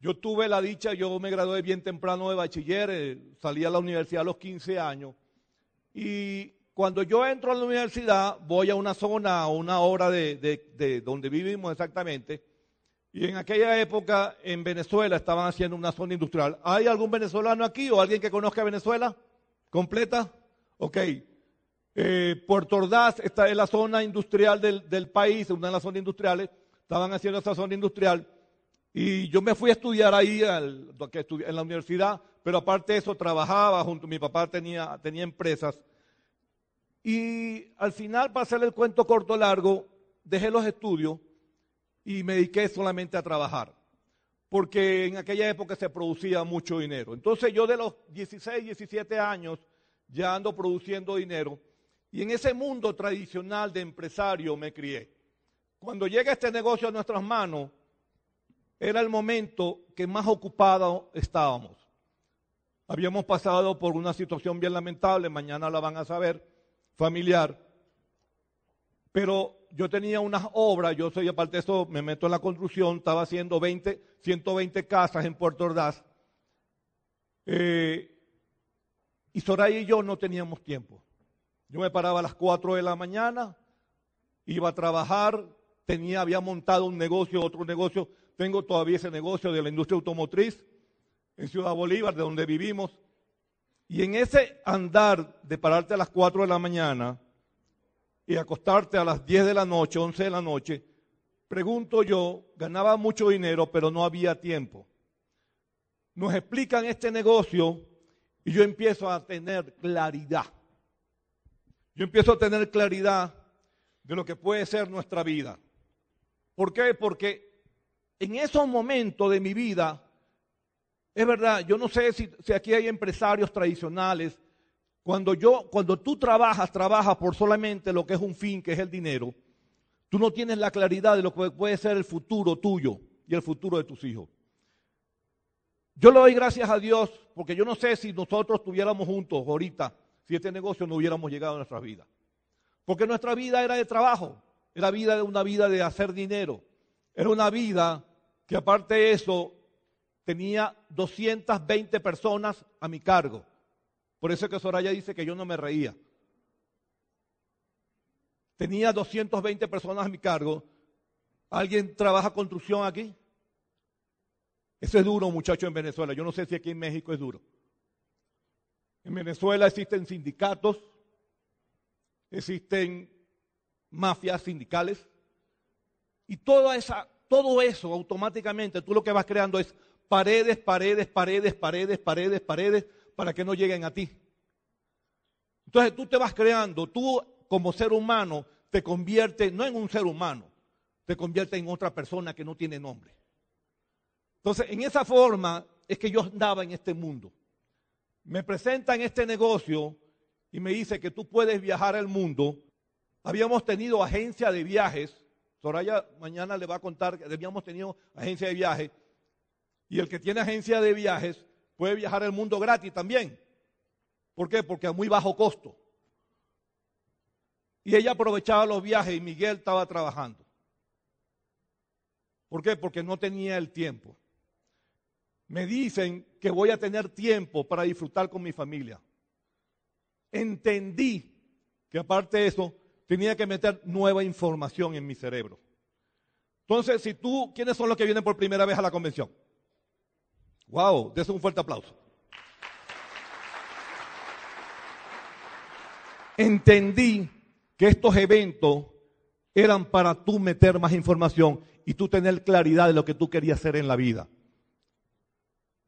Yo tuve la dicha, yo me gradué bien temprano de bachiller, eh, salí a la universidad a los 15 años. Y cuando yo entro a la universidad, voy a una zona, a una hora de, donde vivimos exactamente, y en aquella época en Venezuela estaban haciendo una zona industrial. ¿Hay algún venezolano aquí o alguien que conozca Venezuela? ¿Completa? Ok. Eh, Puerto Ordaz está en la zona industrial del, país, una de las zonas industriales. Estaban haciendo esa zona industrial. Y yo me fui a estudiar ahí en la universidad, pero aparte de eso trabajaba junto, mi papá tenía empresas y al final, para hacer el cuento corto largo, dejé los estudios y me dediqué solamente a trabajar. Porque en aquella época se producía mucho dinero. Entonces yo de los 16, 17 años ya ando produciendo dinero. Y en ese mundo tradicional de empresario me crié. Cuando llega este negocio a nuestras manos, era el momento que más ocupados estábamos. Habíamos pasado por una situación bien lamentable, mañana la van a saber familiar, pero yo tenía unas obras, yo soy aparte de eso, me meto en la construcción, estaba haciendo 20, 120 casas en Puerto Ordaz. Eh, y Soraya y yo no teníamos tiempo. Yo me paraba a las 4 de la mañana, iba a trabajar, tenía, había montado un negocio, otro negocio, tengo todavía ese negocio de la industria automotriz en Ciudad Bolívar, de donde vivimos. Y en ese andar de pararte a las 4 de la mañana y acostarte a las 10 de la noche, 11 de la noche, pregunto yo, ganaba mucho dinero, pero no había tiempo. Nos explican este negocio y yo empiezo a tener claridad. Yo empiezo a tener claridad de lo que puede ser nuestra vida. ¿Por qué? Porque en esos momentos de mi vida, es verdad, yo no sé si, aquí hay empresarios tradicionales cuando yo, cuando tú trabajas, trabajas por solamente lo que es un fin, que es el dinero, tú no tienes la claridad de lo que puede ser el futuro tuyo y el futuro de tus hijos. Yo le doy gracias a Dios porque yo no sé si nosotros estuviéramos juntos ahorita, si este negocio no hubiéramos llegado a nuestra vida. Porque nuestra vida era de trabajo, era vida una vida de hacer dinero, era una vida que aparte de eso tenía 220 personas a mi cargo. Por eso es que Soraya dice que yo no me reía. Tenía 220 personas a mi cargo. ¿Alguien trabaja construcción aquí? Eso es duro, muchachos, en Venezuela. Yo no sé si aquí en México es duro. En Venezuela existen sindicatos, existen mafias sindicales, y toda esa, todo eso automáticamente tú lo que vas creando es paredes, paredes, paredes, paredes, paredes, paredes, para que no lleguen a ti. Entonces tú te vas creando, tú como ser humano te conviertes no en un ser humano, te conviertes en otra persona que no tiene nombre. Entonces, en esa forma es que yo andaba en este mundo. Me presentan este negocio y me dice que tú puedes viajar al mundo. Habíamos tenido agencia de viajes. Soraya mañana le va a contar que habíamos tenido agencia de viajes. Y el que tiene agencia de viajes puede viajar al mundo gratis también. ¿Por qué? Porque a muy bajo costo. Y ella aprovechaba los viajes y Miguel estaba trabajando. ¿Por qué? Porque no tenía el tiempo. Me dicen que voy a tener tiempo para disfrutar con mi familia. Entendí que aparte de eso, tenía que meter nueva información en mi cerebro. Entonces, si tú, ¿quiénes son los que vienen por primera vez a la convención? Wow, dése un fuerte aplauso. Entendí que estos eventos eran para tú meter más información y tú tener claridad de lo que tú querías hacer en la vida.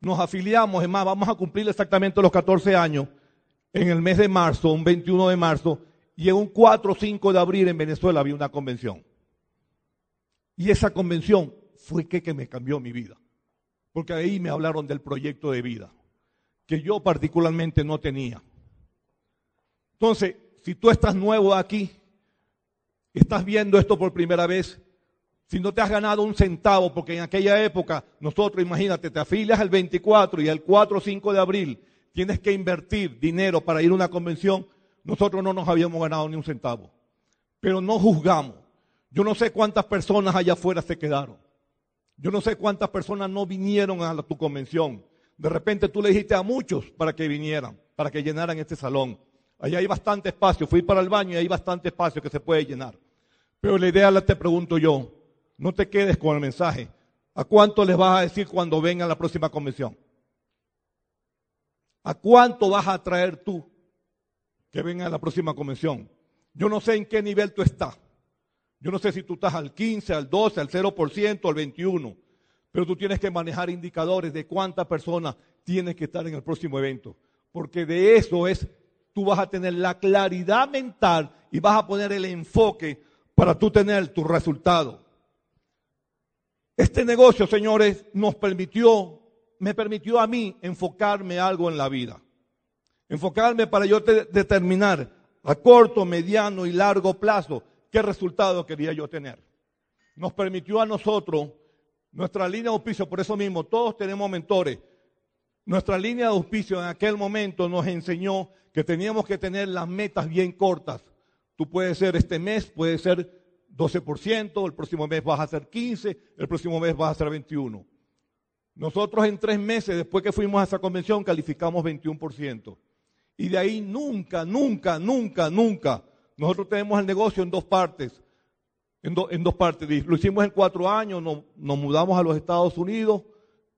Nos afiliamos, es más, vamos a cumplir exactamente los 14 años en el mes de marzo, un 21 de marzo, y en un 4 o 5 de abril en Venezuela había una convención. Y esa convención fue que, que me cambió mi vida porque ahí me hablaron del proyecto de vida, que yo particularmente no tenía. Entonces, si tú estás nuevo aquí, estás viendo esto por primera vez, si no te has ganado un centavo, porque en aquella época nosotros, imagínate, te afilias el 24 y el 4 o 5 de abril tienes que invertir dinero para ir a una convención, nosotros no nos habíamos ganado ni un centavo. Pero no juzgamos. Yo no sé cuántas personas allá afuera se quedaron. Yo no sé cuántas personas no vinieron a tu convención. De repente tú le dijiste a muchos para que vinieran, para que llenaran este salón. Allá hay bastante espacio. Fui para el baño y hay bastante espacio que se puede llenar. Pero la idea la te pregunto yo. No te quedes con el mensaje. ¿A cuánto les vas a decir cuando vengan a la próxima convención? ¿A cuánto vas a traer tú que vengan a la próxima convención? Yo no sé en qué nivel tú estás. Yo no sé si tú estás al 15, al 12, al 0%, al 21%, pero tú tienes que manejar indicadores de cuántas personas tienes que estar en el próximo evento, porque de eso es, tú vas a tener la claridad mental y vas a poner el enfoque para tú tener tu resultado. Este negocio, señores, nos permitió, me permitió a mí enfocarme algo en la vida. Enfocarme para yo determinar a corto, mediano y largo plazo qué resultado quería yo tener. Nos permitió a nosotros, nuestra línea de auspicio, por eso mismo, todos tenemos mentores. Nuestra línea de auspicio en aquel momento nos enseñó que teníamos que tener las metas bien cortas. Tú puedes ser este mes, puede ser 12%, el próximo mes vas a ser 15%, el próximo mes vas a ser 21%. Nosotros en tres meses, después que fuimos a esa convención, calificamos 21%. Y de ahí nunca, nunca, nunca, nunca nosotros tenemos el negocio en dos partes. En, dos partes. Lo hicimos en cuatro años, nos, mudamos a los Estados Unidos,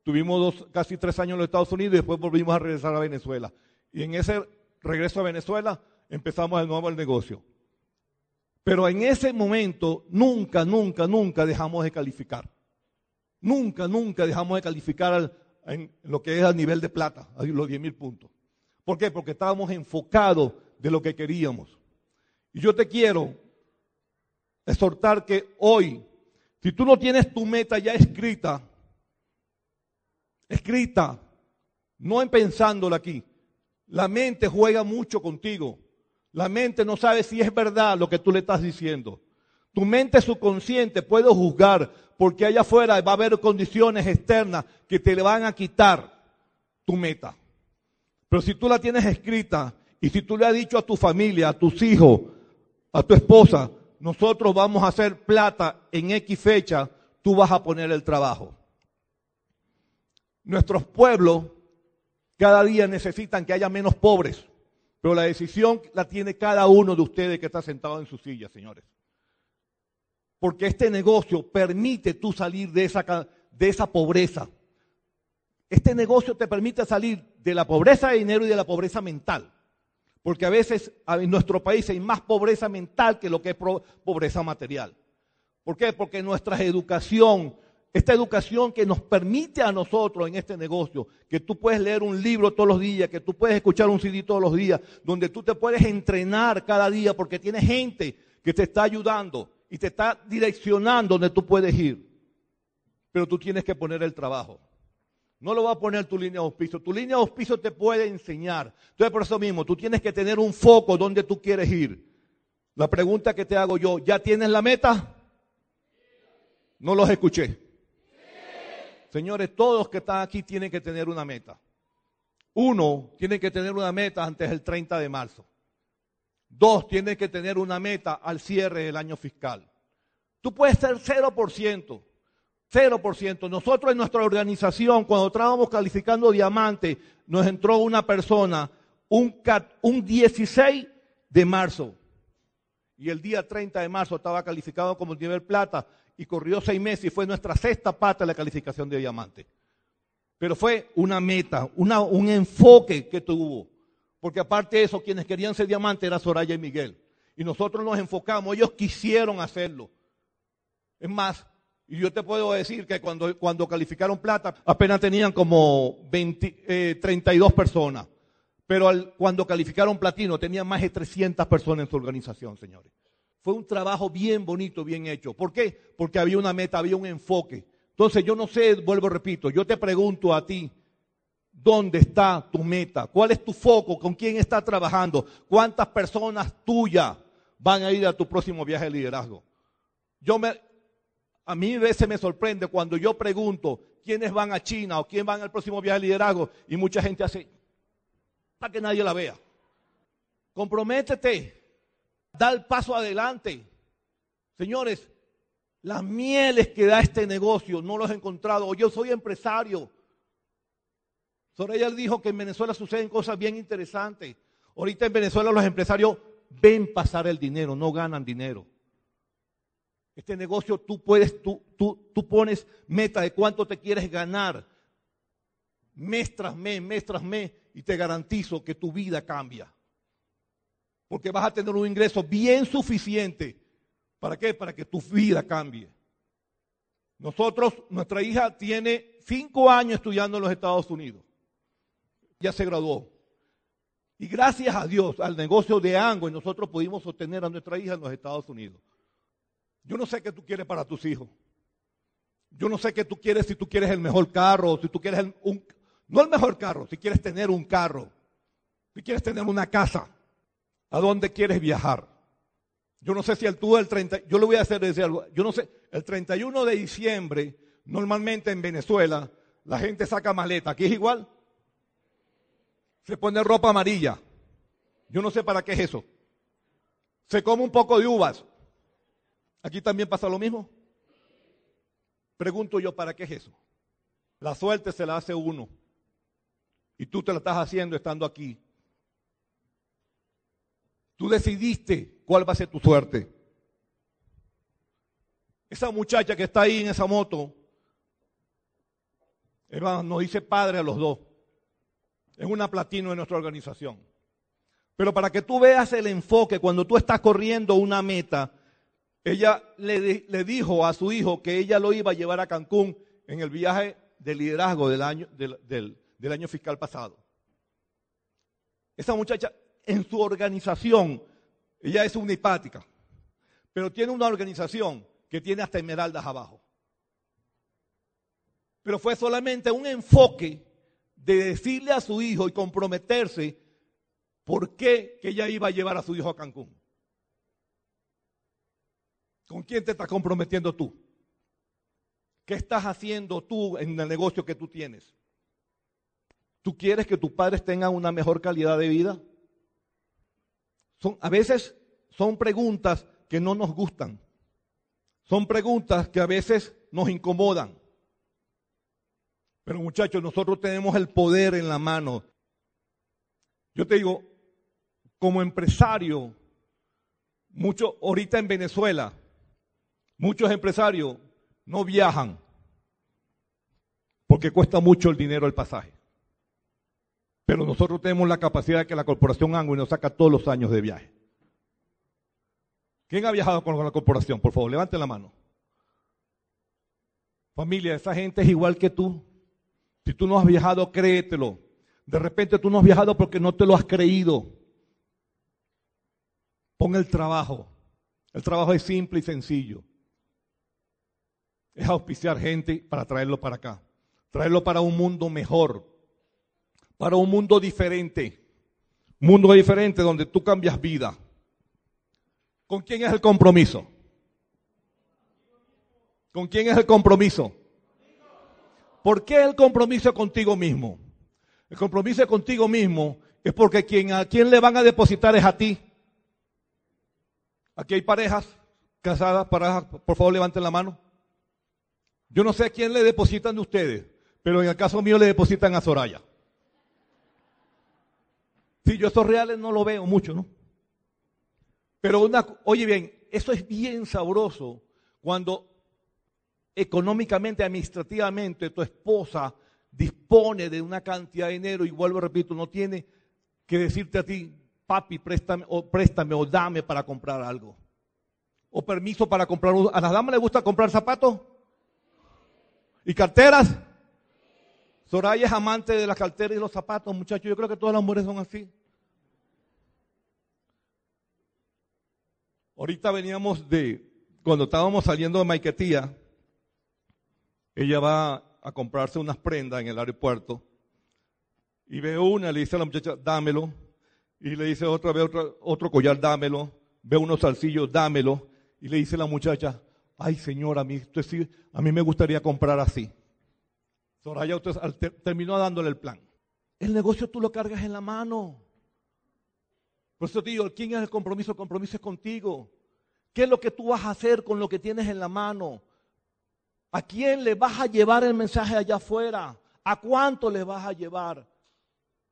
tuvimos dos, casi tres años en los Estados Unidos y después volvimos a regresar a Venezuela. Y en ese regreso a Venezuela empezamos de nuevo el negocio. Pero en ese momento nunca, nunca, nunca dejamos de calificar. Nunca, nunca dejamos de calificar en lo que es a nivel de plata, los 10 mil puntos. ¿Por qué? Porque estábamos enfocados de lo que queríamos. Y yo te quiero exhortar que hoy, si tú no tienes tu meta ya escrita, escrita, no en pensándola aquí, la mente juega mucho contigo. La mente no sabe si es verdad lo que tú le estás diciendo. Tu mente subconsciente puede juzgar porque allá afuera va a haber condiciones externas que te le van a quitar tu meta. Pero si tú la tienes escrita y si tú le has dicho a tu familia, a tus hijos, a tu esposa, nosotros vamos a hacer plata en X fecha, tú vas a poner el trabajo. Nuestros pueblos cada día necesitan que haya menos pobres, pero la decisión la tiene cada uno de ustedes que está sentado en su silla, señores. Porque este negocio permite tú salir de esa, de esa pobreza. Este negocio te permite salir de la pobreza de dinero y de la pobreza mental. Porque a veces en nuestro país hay más pobreza mental que lo que es pobreza material. ¿Por qué? Porque nuestra educación, esta educación que nos permite a nosotros en este negocio, que tú puedes leer un libro todos los días, que tú puedes escuchar un CD todos los días, donde tú te puedes entrenar cada día porque tienes gente que te está ayudando y te está direccionando donde tú puedes ir. Pero tú tienes que poner el trabajo. No lo va a poner tu línea de auspicio. Tu línea de auspicio te puede enseñar. Entonces, por eso mismo, tú tienes que tener un foco donde tú quieres ir. La pregunta que te hago yo, ¿ya tienes la meta? No los escuché. Señores, todos que están aquí tienen que tener una meta. Uno, tiene que tener una meta antes del 30 de marzo. Dos, tiene que tener una meta al cierre del año fiscal. Tú puedes ser 0%. 0%. Nosotros en nuestra organización, cuando estábamos calificando diamante, nos entró una persona un, un 16 de marzo. Y el día 30 de marzo estaba calificado como nivel plata y corrió seis meses y fue nuestra sexta pata de la calificación de diamante. Pero fue una meta, una, un enfoque que tuvo. Porque aparte de eso, quienes querían ser diamante era Soraya y Miguel. Y nosotros nos enfocamos, ellos quisieron hacerlo. Es más, y yo te puedo decir que cuando, cuando calificaron plata, apenas tenían como 20, 32 eh, personas. Pero cuando calificaron platino, tenían más de 300 personas en su organización, señores. Fue un trabajo bien bonito, bien hecho. ¿Por qué? Porque había una meta, había un enfoque. Entonces yo no sé, vuelvo, repito, yo te pregunto a ti, ¿dónde está tu meta? ¿Cuál es tu foco? ¿Con quién estás trabajando? ¿Cuántas personas tuyas van a ir a tu próximo viaje de liderazgo? Yo me, a mí a veces me sorprende cuando yo pregunto quiénes van a China o quién van al próximo viaje de liderazgo y mucha gente hace para que nadie la vea. Comprométete, da el paso adelante. Señores, las mieles que da este negocio no los he encontrado. Yo soy empresario. Soraya dijo que en Venezuela suceden cosas bien interesantes. Ahorita en Venezuela los empresarios ven pasar el dinero, no ganan dinero. Este negocio tú puedes, tú, tú, tú pones meta de cuánto te quieres ganar mes tras mes, mes tras mes, y te garantizo que tu vida cambia. Porque vas a tener un ingreso bien suficiente. ¿Para qué? Para que tu vida cambie. Nosotros, nuestra hija tiene cinco años estudiando en los Estados Unidos. Ya se graduó. Y gracias a Dios, al negocio de Ango, nosotros pudimos sostener a nuestra hija en los Estados Unidos. Yo no sé qué tú quieres para tus hijos. Yo no sé qué tú quieres si tú quieres el mejor carro, si tú quieres un, no el mejor carro, si quieres tener un carro, si quieres tener una casa, ¿a dónde quieres viajar? Yo no sé si el tú el 30, yo le voy a hacer decir algo, yo no sé, el 31 de diciembre, normalmente en Venezuela, la gente saca maleta, aquí es igual. Se pone ropa amarilla. Yo no sé para qué es eso. Se come un poco de uvas. ¿Aquí también pasa lo mismo? Pregunto yo, ¿para qué es eso? La suerte se la hace uno. Y tú te la estás haciendo estando aquí. Tú decidiste cuál va a ser tu suerte. Esa muchacha que está ahí en esa moto, hermano, nos dice padre a los dos. Es una platino de nuestra organización. Pero para que tú veas el enfoque, cuando tú estás corriendo una meta, ella le, dijo a su hijo que ella lo iba a llevar a Cancún en el viaje de liderazgo del año, del, del, año fiscal pasado. Esa muchacha en su organización, ella es una hipática, pero tiene una organización que tiene hasta esmeraldas abajo. Pero fue solamente un enfoque de decirle a su hijo y comprometerse por qué que ella iba a llevar a su hijo a Cancún. ¿Con quién te estás comprometiendo tú? ¿Qué estás haciendo tú en el negocio que tú tienes? ¿Tú quieres que tus padres tengan una mejor calidad de vida? Son, a veces son preguntas que no nos gustan. Son preguntas que a veces nos incomodan. Pero muchachos, nosotros tenemos el poder en la mano. Yo te digo, como empresario, mucho, ahorita en Venezuela, muchos empresarios no viajan porque cuesta mucho el dinero el pasaje. Pero nosotros tenemos la capacidad de que la corporación Angui nos saca todos los años de viaje. ¿Quién ha viajado con la corporación? Por favor, levante la mano. Familia, esa gente es igual que tú. Si tú no has viajado, créetelo. De repente tú no has viajado porque no te lo has creído. Pon el trabajo. El trabajo es simple y sencillo. Es auspiciar gente para traerlo para acá. Traerlo para un mundo mejor. Para un mundo diferente. Mundo diferente donde tú cambias vida. ¿Con quién es el compromiso? ¿Con quién es el compromiso? ¿Por qué el compromiso contigo mismo? El compromiso contigo mismo es porque quien, a quien le van a depositar es a ti. Aquí hay parejas casadas, parejas, por favor levanten la mano. Yo no sé a quién le depositan de ustedes, pero en el caso mío le depositan a Soraya. Sí, yo esos reales no lo veo mucho, ¿no? Pero una, oye bien, eso es bien sabroso cuando económicamente, administrativamente, tu esposa dispone de una cantidad de dinero y vuelvo, repito, no tiene que decirte a ti, papi, préstame o préstame o dame para comprar algo. O permiso para comprar. ¿A las damas les gusta comprar zapatos? ¿Y carteras? Soraya es amante de las carteras y los zapatos, muchachos. Yo creo que todas las mujeres son así. Ahorita veníamos de, cuando estábamos saliendo de Maiquetía, ella va a comprarse unas prendas en el aeropuerto y ve una, le dice a la muchacha, dámelo. Y le dice otra vez otro, otro collar, dámelo. Ve unos salsillos, dámelo. Y le dice la muchacha, ay señora, a mí, usted a mí me gustaría comprar así. Soraya usted, terminó dándole el plan. El negocio tú lo cargas en la mano. Por eso te digo, ¿quién es el compromiso? El compromiso es contigo. ¿Qué es lo que tú vas a hacer con lo que tienes en la mano? ¿A quién le vas a llevar el mensaje allá afuera? ¿A cuánto le vas a llevar?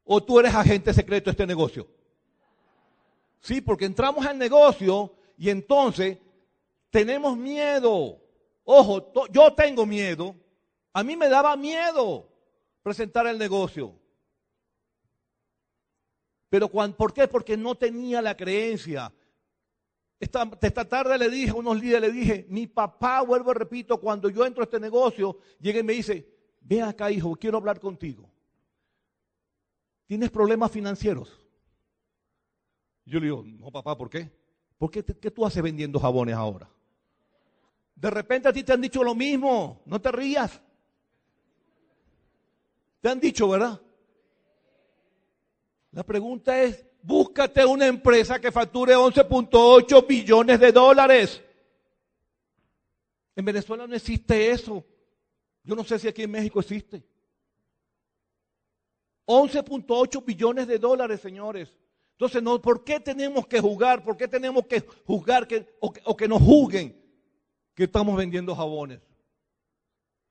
¿O tú eres agente secreto de este negocio? Sí, porque entramos al negocio y entonces tenemos miedo. Ojo, yo tengo miedo. A mí me daba miedo presentar el negocio. Pero ¿por qué? Porque no tenía la creencia. Esta, tarde le dije a unos líderes, le dije, mi papá, vuelvo y repito, cuando yo entro a este negocio, llega y me dice, ve acá hijo, quiero hablar contigo. ¿Tienes problemas financieros? Yo le digo, no papá, ¿por qué? ¿Por qué, qué tú haces vendiendo jabones ahora? De repente a ti te han dicho lo mismo, no te rías. Te han dicho, ¿verdad? La pregunta es, búscate una empresa que facture 11.8 billones de dólares. En Venezuela no existe eso. Yo no sé si aquí en México existe. 11.8 billones de dólares, señores. Entonces, no, ¿por qué tenemos que jugar? ¿Por qué tenemos que juzgar que, o, o que nos juzguen que estamos vendiendo jabones?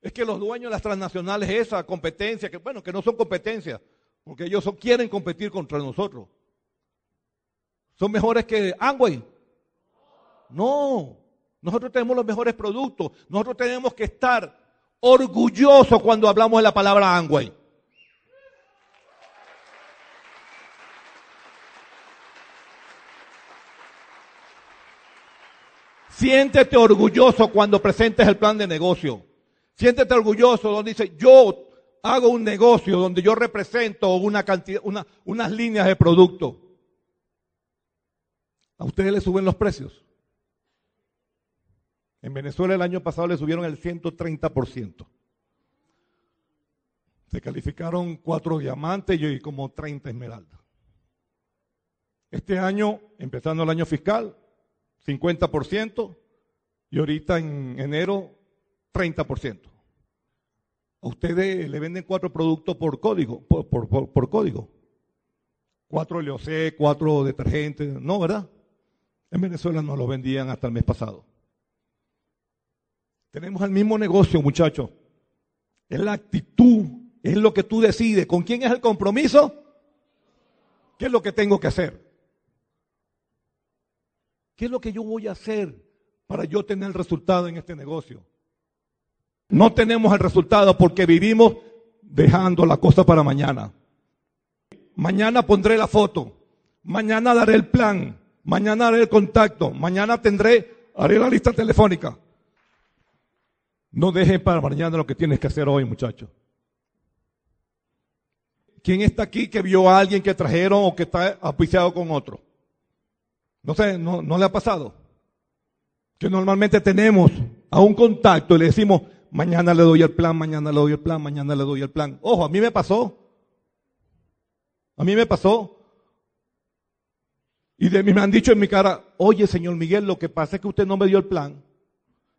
Es que los dueños de las transnacionales, esa competencia, que bueno, que no son competencias, porque ellos quieren competir contra nosotros. ¿Son mejores que Amway? No. Nosotros tenemos los mejores productos. Nosotros tenemos que estar orgullosos cuando hablamos de la palabra Amway. Siéntete orgulloso cuando presentes el plan de negocio. Siéntete orgulloso donde dice, yo hago un negocio donde yo represento una cantidad, unas líneas de producto. ¿A ustedes les suben los precios? En Venezuela el año pasado le subieron el 130%. Se calificaron cuatro diamantes y como 30 esmeraldas. Este año, empezando el año fiscal, 50% y ahorita en enero 30%. A ustedes le venden cuatro productos por código, por, código. Cuatro LOC, cuatro detergentes, no, ¿verdad? En Venezuela no lo vendían hasta el mes pasado. Tenemos el mismo negocio, muchachos. Es la actitud, es lo que tú decides. ¿Con quién es el compromiso? ¿Qué es lo que tengo que hacer? ¿Qué es lo que yo voy a hacer para yo tener el resultado en este negocio? No tenemos el resultado porque vivimos dejando la cosa para mañana. Mañana pondré la foto. Mañana daré el plan. Mañana haré el contacto. Mañana tendré, haré la lista telefónica. No dejen para mañana lo que tienes que hacer hoy, muchachos. ¿Quién está aquí que vio a alguien que trajeron o que está apuiciado con otro? No sé, no, no le ha pasado. Que normalmente tenemos a un contacto y le decimos, mañana le doy el plan, mañana le doy el plan, mañana le doy el plan. Ojo, a mí me pasó. A mí me pasó. Y de mí me han dicho en mi cara, oye, señor Miguel, lo que pasa es que usted no me dio el plan.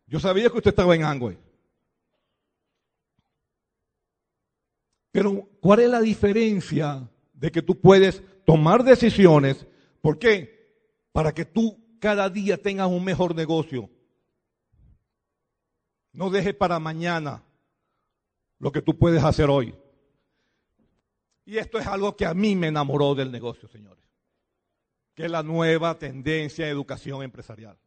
Yo sabía que usted estaba en Angüe. Pero, ¿cuál es la diferencia de que tú puedes tomar decisiones? ¿Por qué? Para que tú cada día tengas un mejor negocio. No dejes para mañana lo que tú puedes hacer hoy. Y esto es algo que a mí me enamoró del negocio, señores. Que es la nueva tendencia de educación empresarial.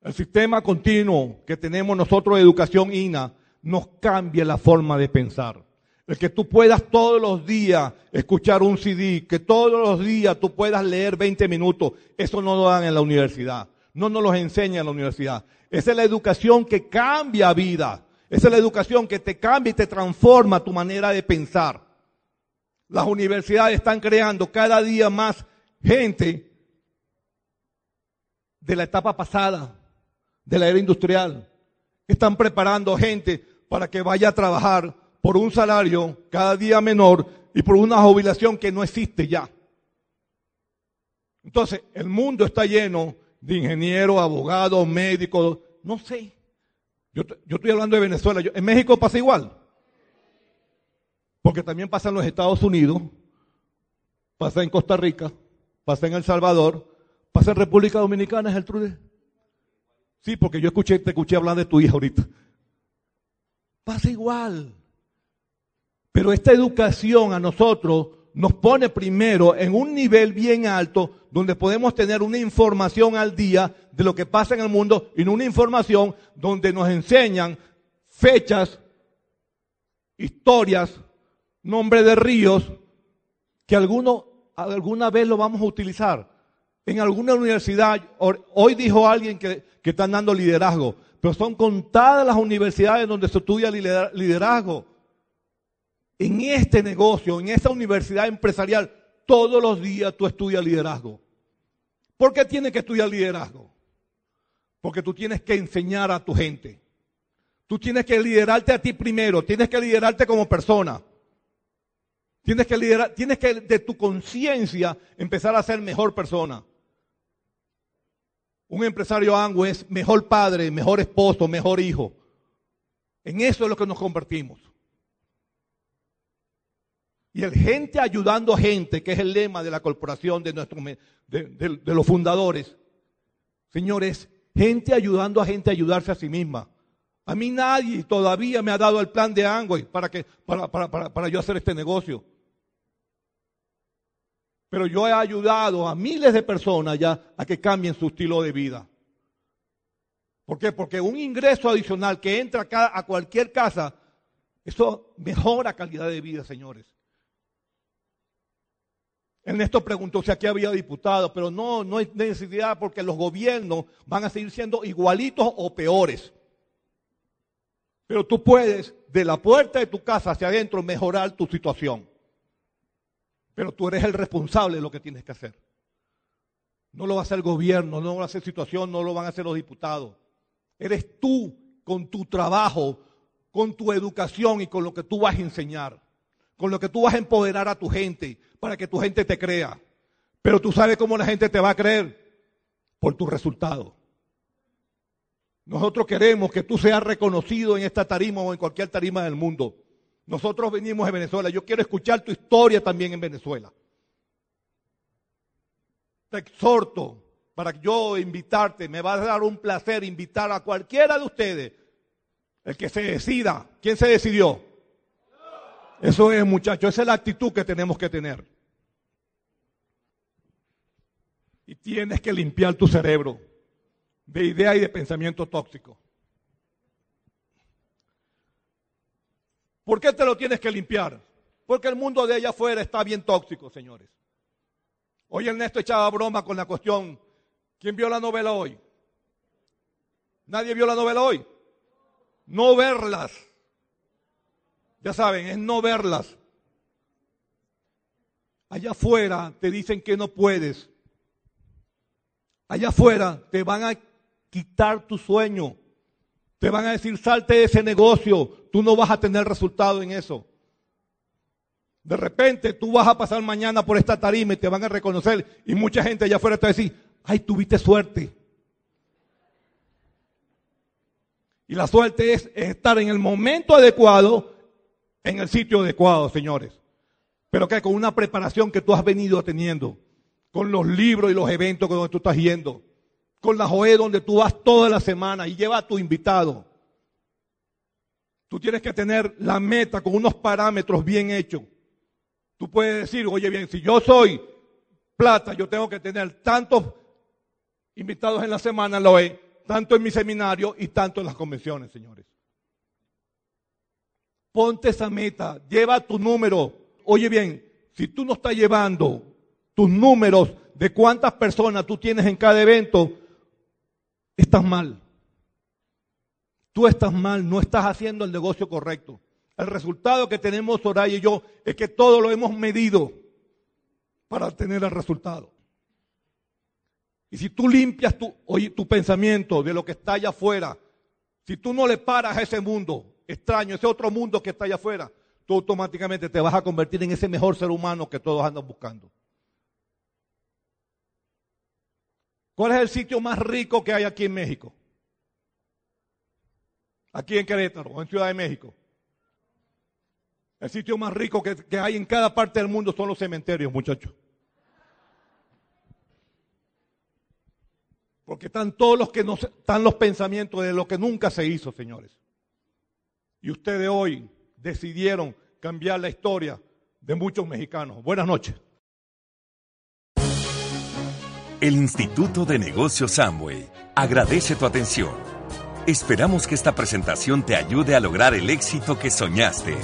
El sistema continuo que tenemos nosotros de educación INA nos cambia la forma de pensar. El que tú puedas todos los días escuchar un CD, que todos los días tú puedas leer 20 minutos, eso no lo dan en la universidad. No nos los enseña en la universidad. Esa es la educación que cambia vida. Esa es la educación que te cambia y te transforma tu manera de pensar. Las universidades están creando cada día más gente de la etapa pasada, de la era industrial. Están preparando gente para que vaya a trabajar por un salario cada día menor y por una jubilación que no existe ya. Entonces, el mundo está lleno de ingenieros, abogados, médicos, no sé. Yo, estoy hablando de Venezuela. en México pasa igual. Porque también pasa en los Estados Unidos, pasa en Costa Rica, pasa en El Salvador, pasa en República Dominicana, ¿es el trude? Sí, porque yo escuché, te escuché hablar de tu hija ahorita. Pasa igual. Pero esta educación a nosotros nos pone primero en un nivel bien alto donde podemos tener una información al día de lo que pasa en el mundo y una información donde nos enseñan fechas, historias, nombre de ríos que alguna vez lo vamos a utilizar. En alguna universidad, hoy dijo alguien que, que están dando liderazgo, pero son contadas las universidades donde se estudia liderazgo en este negocio, en esta universidad empresarial, todos los días tú estudias liderazgo. ¿Por qué tienes que estudiar liderazgo? Porque tú tienes que enseñar a tu gente. Tú tienes que liderarte a ti primero, tienes que liderarte como persona. Tienes que liderar, tienes que de tu conciencia empezar a ser mejor persona. Un empresario ango es mejor padre, mejor esposo, mejor hijo. En eso es lo que nos convertimos. Y el gente ayudando a gente, que es el lema de la corporación de, nuestro, de, los fundadores. Señores, gente ayudando a gente a ayudarse a sí misma. A mí nadie todavía me ha dado el plan de Angway para, que, para, para, para yo hacer este negocio. Pero yo he ayudado a miles de personas ya a que cambien su estilo de vida. ¿Por qué? Porque un ingreso adicional que entra a cualquier casa, eso mejora calidad de vida, señores. Ernesto preguntó si aquí había diputados, pero no, no hay necesidad porque los gobiernos van a seguir siendo igualitos o peores. Pero tú puedes, de la puerta de tu casa hacia adentro, mejorar tu situación. Pero tú eres el responsable de lo que tienes que hacer. No lo va a hacer el gobierno, no lo va a hacer situación, no lo van a hacer los diputados. Eres tú con tu trabajo, con tu educación y con lo que tú vas a enseñar, con lo que tú vas a empoderar a tu gente para que tu gente te crea. Pero tú sabes cómo la gente te va a creer por tu resultado. Nosotros queremos que tú seas reconocido en esta tarima o en cualquier tarima del mundo. Nosotros venimos de Venezuela. Yo quiero escuchar tu historia también en Venezuela. Te exhorto para yo invitarte. Me va a dar un placer invitar a cualquiera de ustedes el que se decida. ¿Quién se decidió? Eso es, muchachos, esa es la actitud que tenemos que tener. Y tienes que limpiar tu cerebro de idea y de pensamiento tóxico. ¿Por qué te lo tienes que limpiar? Porque el mundo de allá afuera está bien tóxico, señores. Hoy Ernesto echaba broma con la cuestión. ¿Quién vio la novela hoy? ¿Nadie vio la novela hoy? no verlas. Ya saben, es no verlas. Allá afuera te dicen que no puedes. Allá afuera te van a quitar tu sueño. Te van a decir, salte de ese negocio. Tú no vas a tener resultado en eso. De repente tú vas a pasar mañana por esta tarima y te van a reconocer. Y mucha gente allá afuera te va a decir, ay, tuviste suerte. Y la suerte es estar en el momento adecuado, en el sitio adecuado, señores. Pero que con una preparación que tú has venido teniendo, con los libros y los eventos donde tú estás yendo, con la JOE donde tú vas toda la semana y lleva a tu invitado. Tú tienes que tener la meta con unos parámetros bien hechos. Tú puedes decir, oye bien, si yo soy plata, yo tengo que tener tantos invitados en la semana la OE, tanto en mi seminario y tanto en las convenciones, señores. Ponte esa meta, lleva tu número. Oye bien, si tú no estás llevando tus números de cuántas personas tú tienes en cada evento, estás mal. Tú estás mal, no estás haciendo el negocio correcto. El resultado que tenemos Soraya y yo es que todo lo hemos medido para tener el resultado. Y si tú limpias tu, tu pensamiento de lo que está allá afuera, si tú no le paras a ese mundo extraño, ese otro mundo que está allá afuera, tú automáticamente te vas a convertir en ese mejor ser humano que todos andan buscando. ¿Cuál es el sitio más rico que hay aquí en México? Aquí en Querétaro o en Ciudad de México. El sitio más rico que, hay en cada parte del mundo son los cementerios, muchachos. Porque están todos los que no están los pensamientos de lo que nunca se hizo, señores. Y ustedes hoy decidieron cambiar la historia de muchos mexicanos. Buenas noches. El Instituto de Negocios Amway agradece tu atención. Esperamos que esta presentación te ayude a lograr el éxito que soñaste.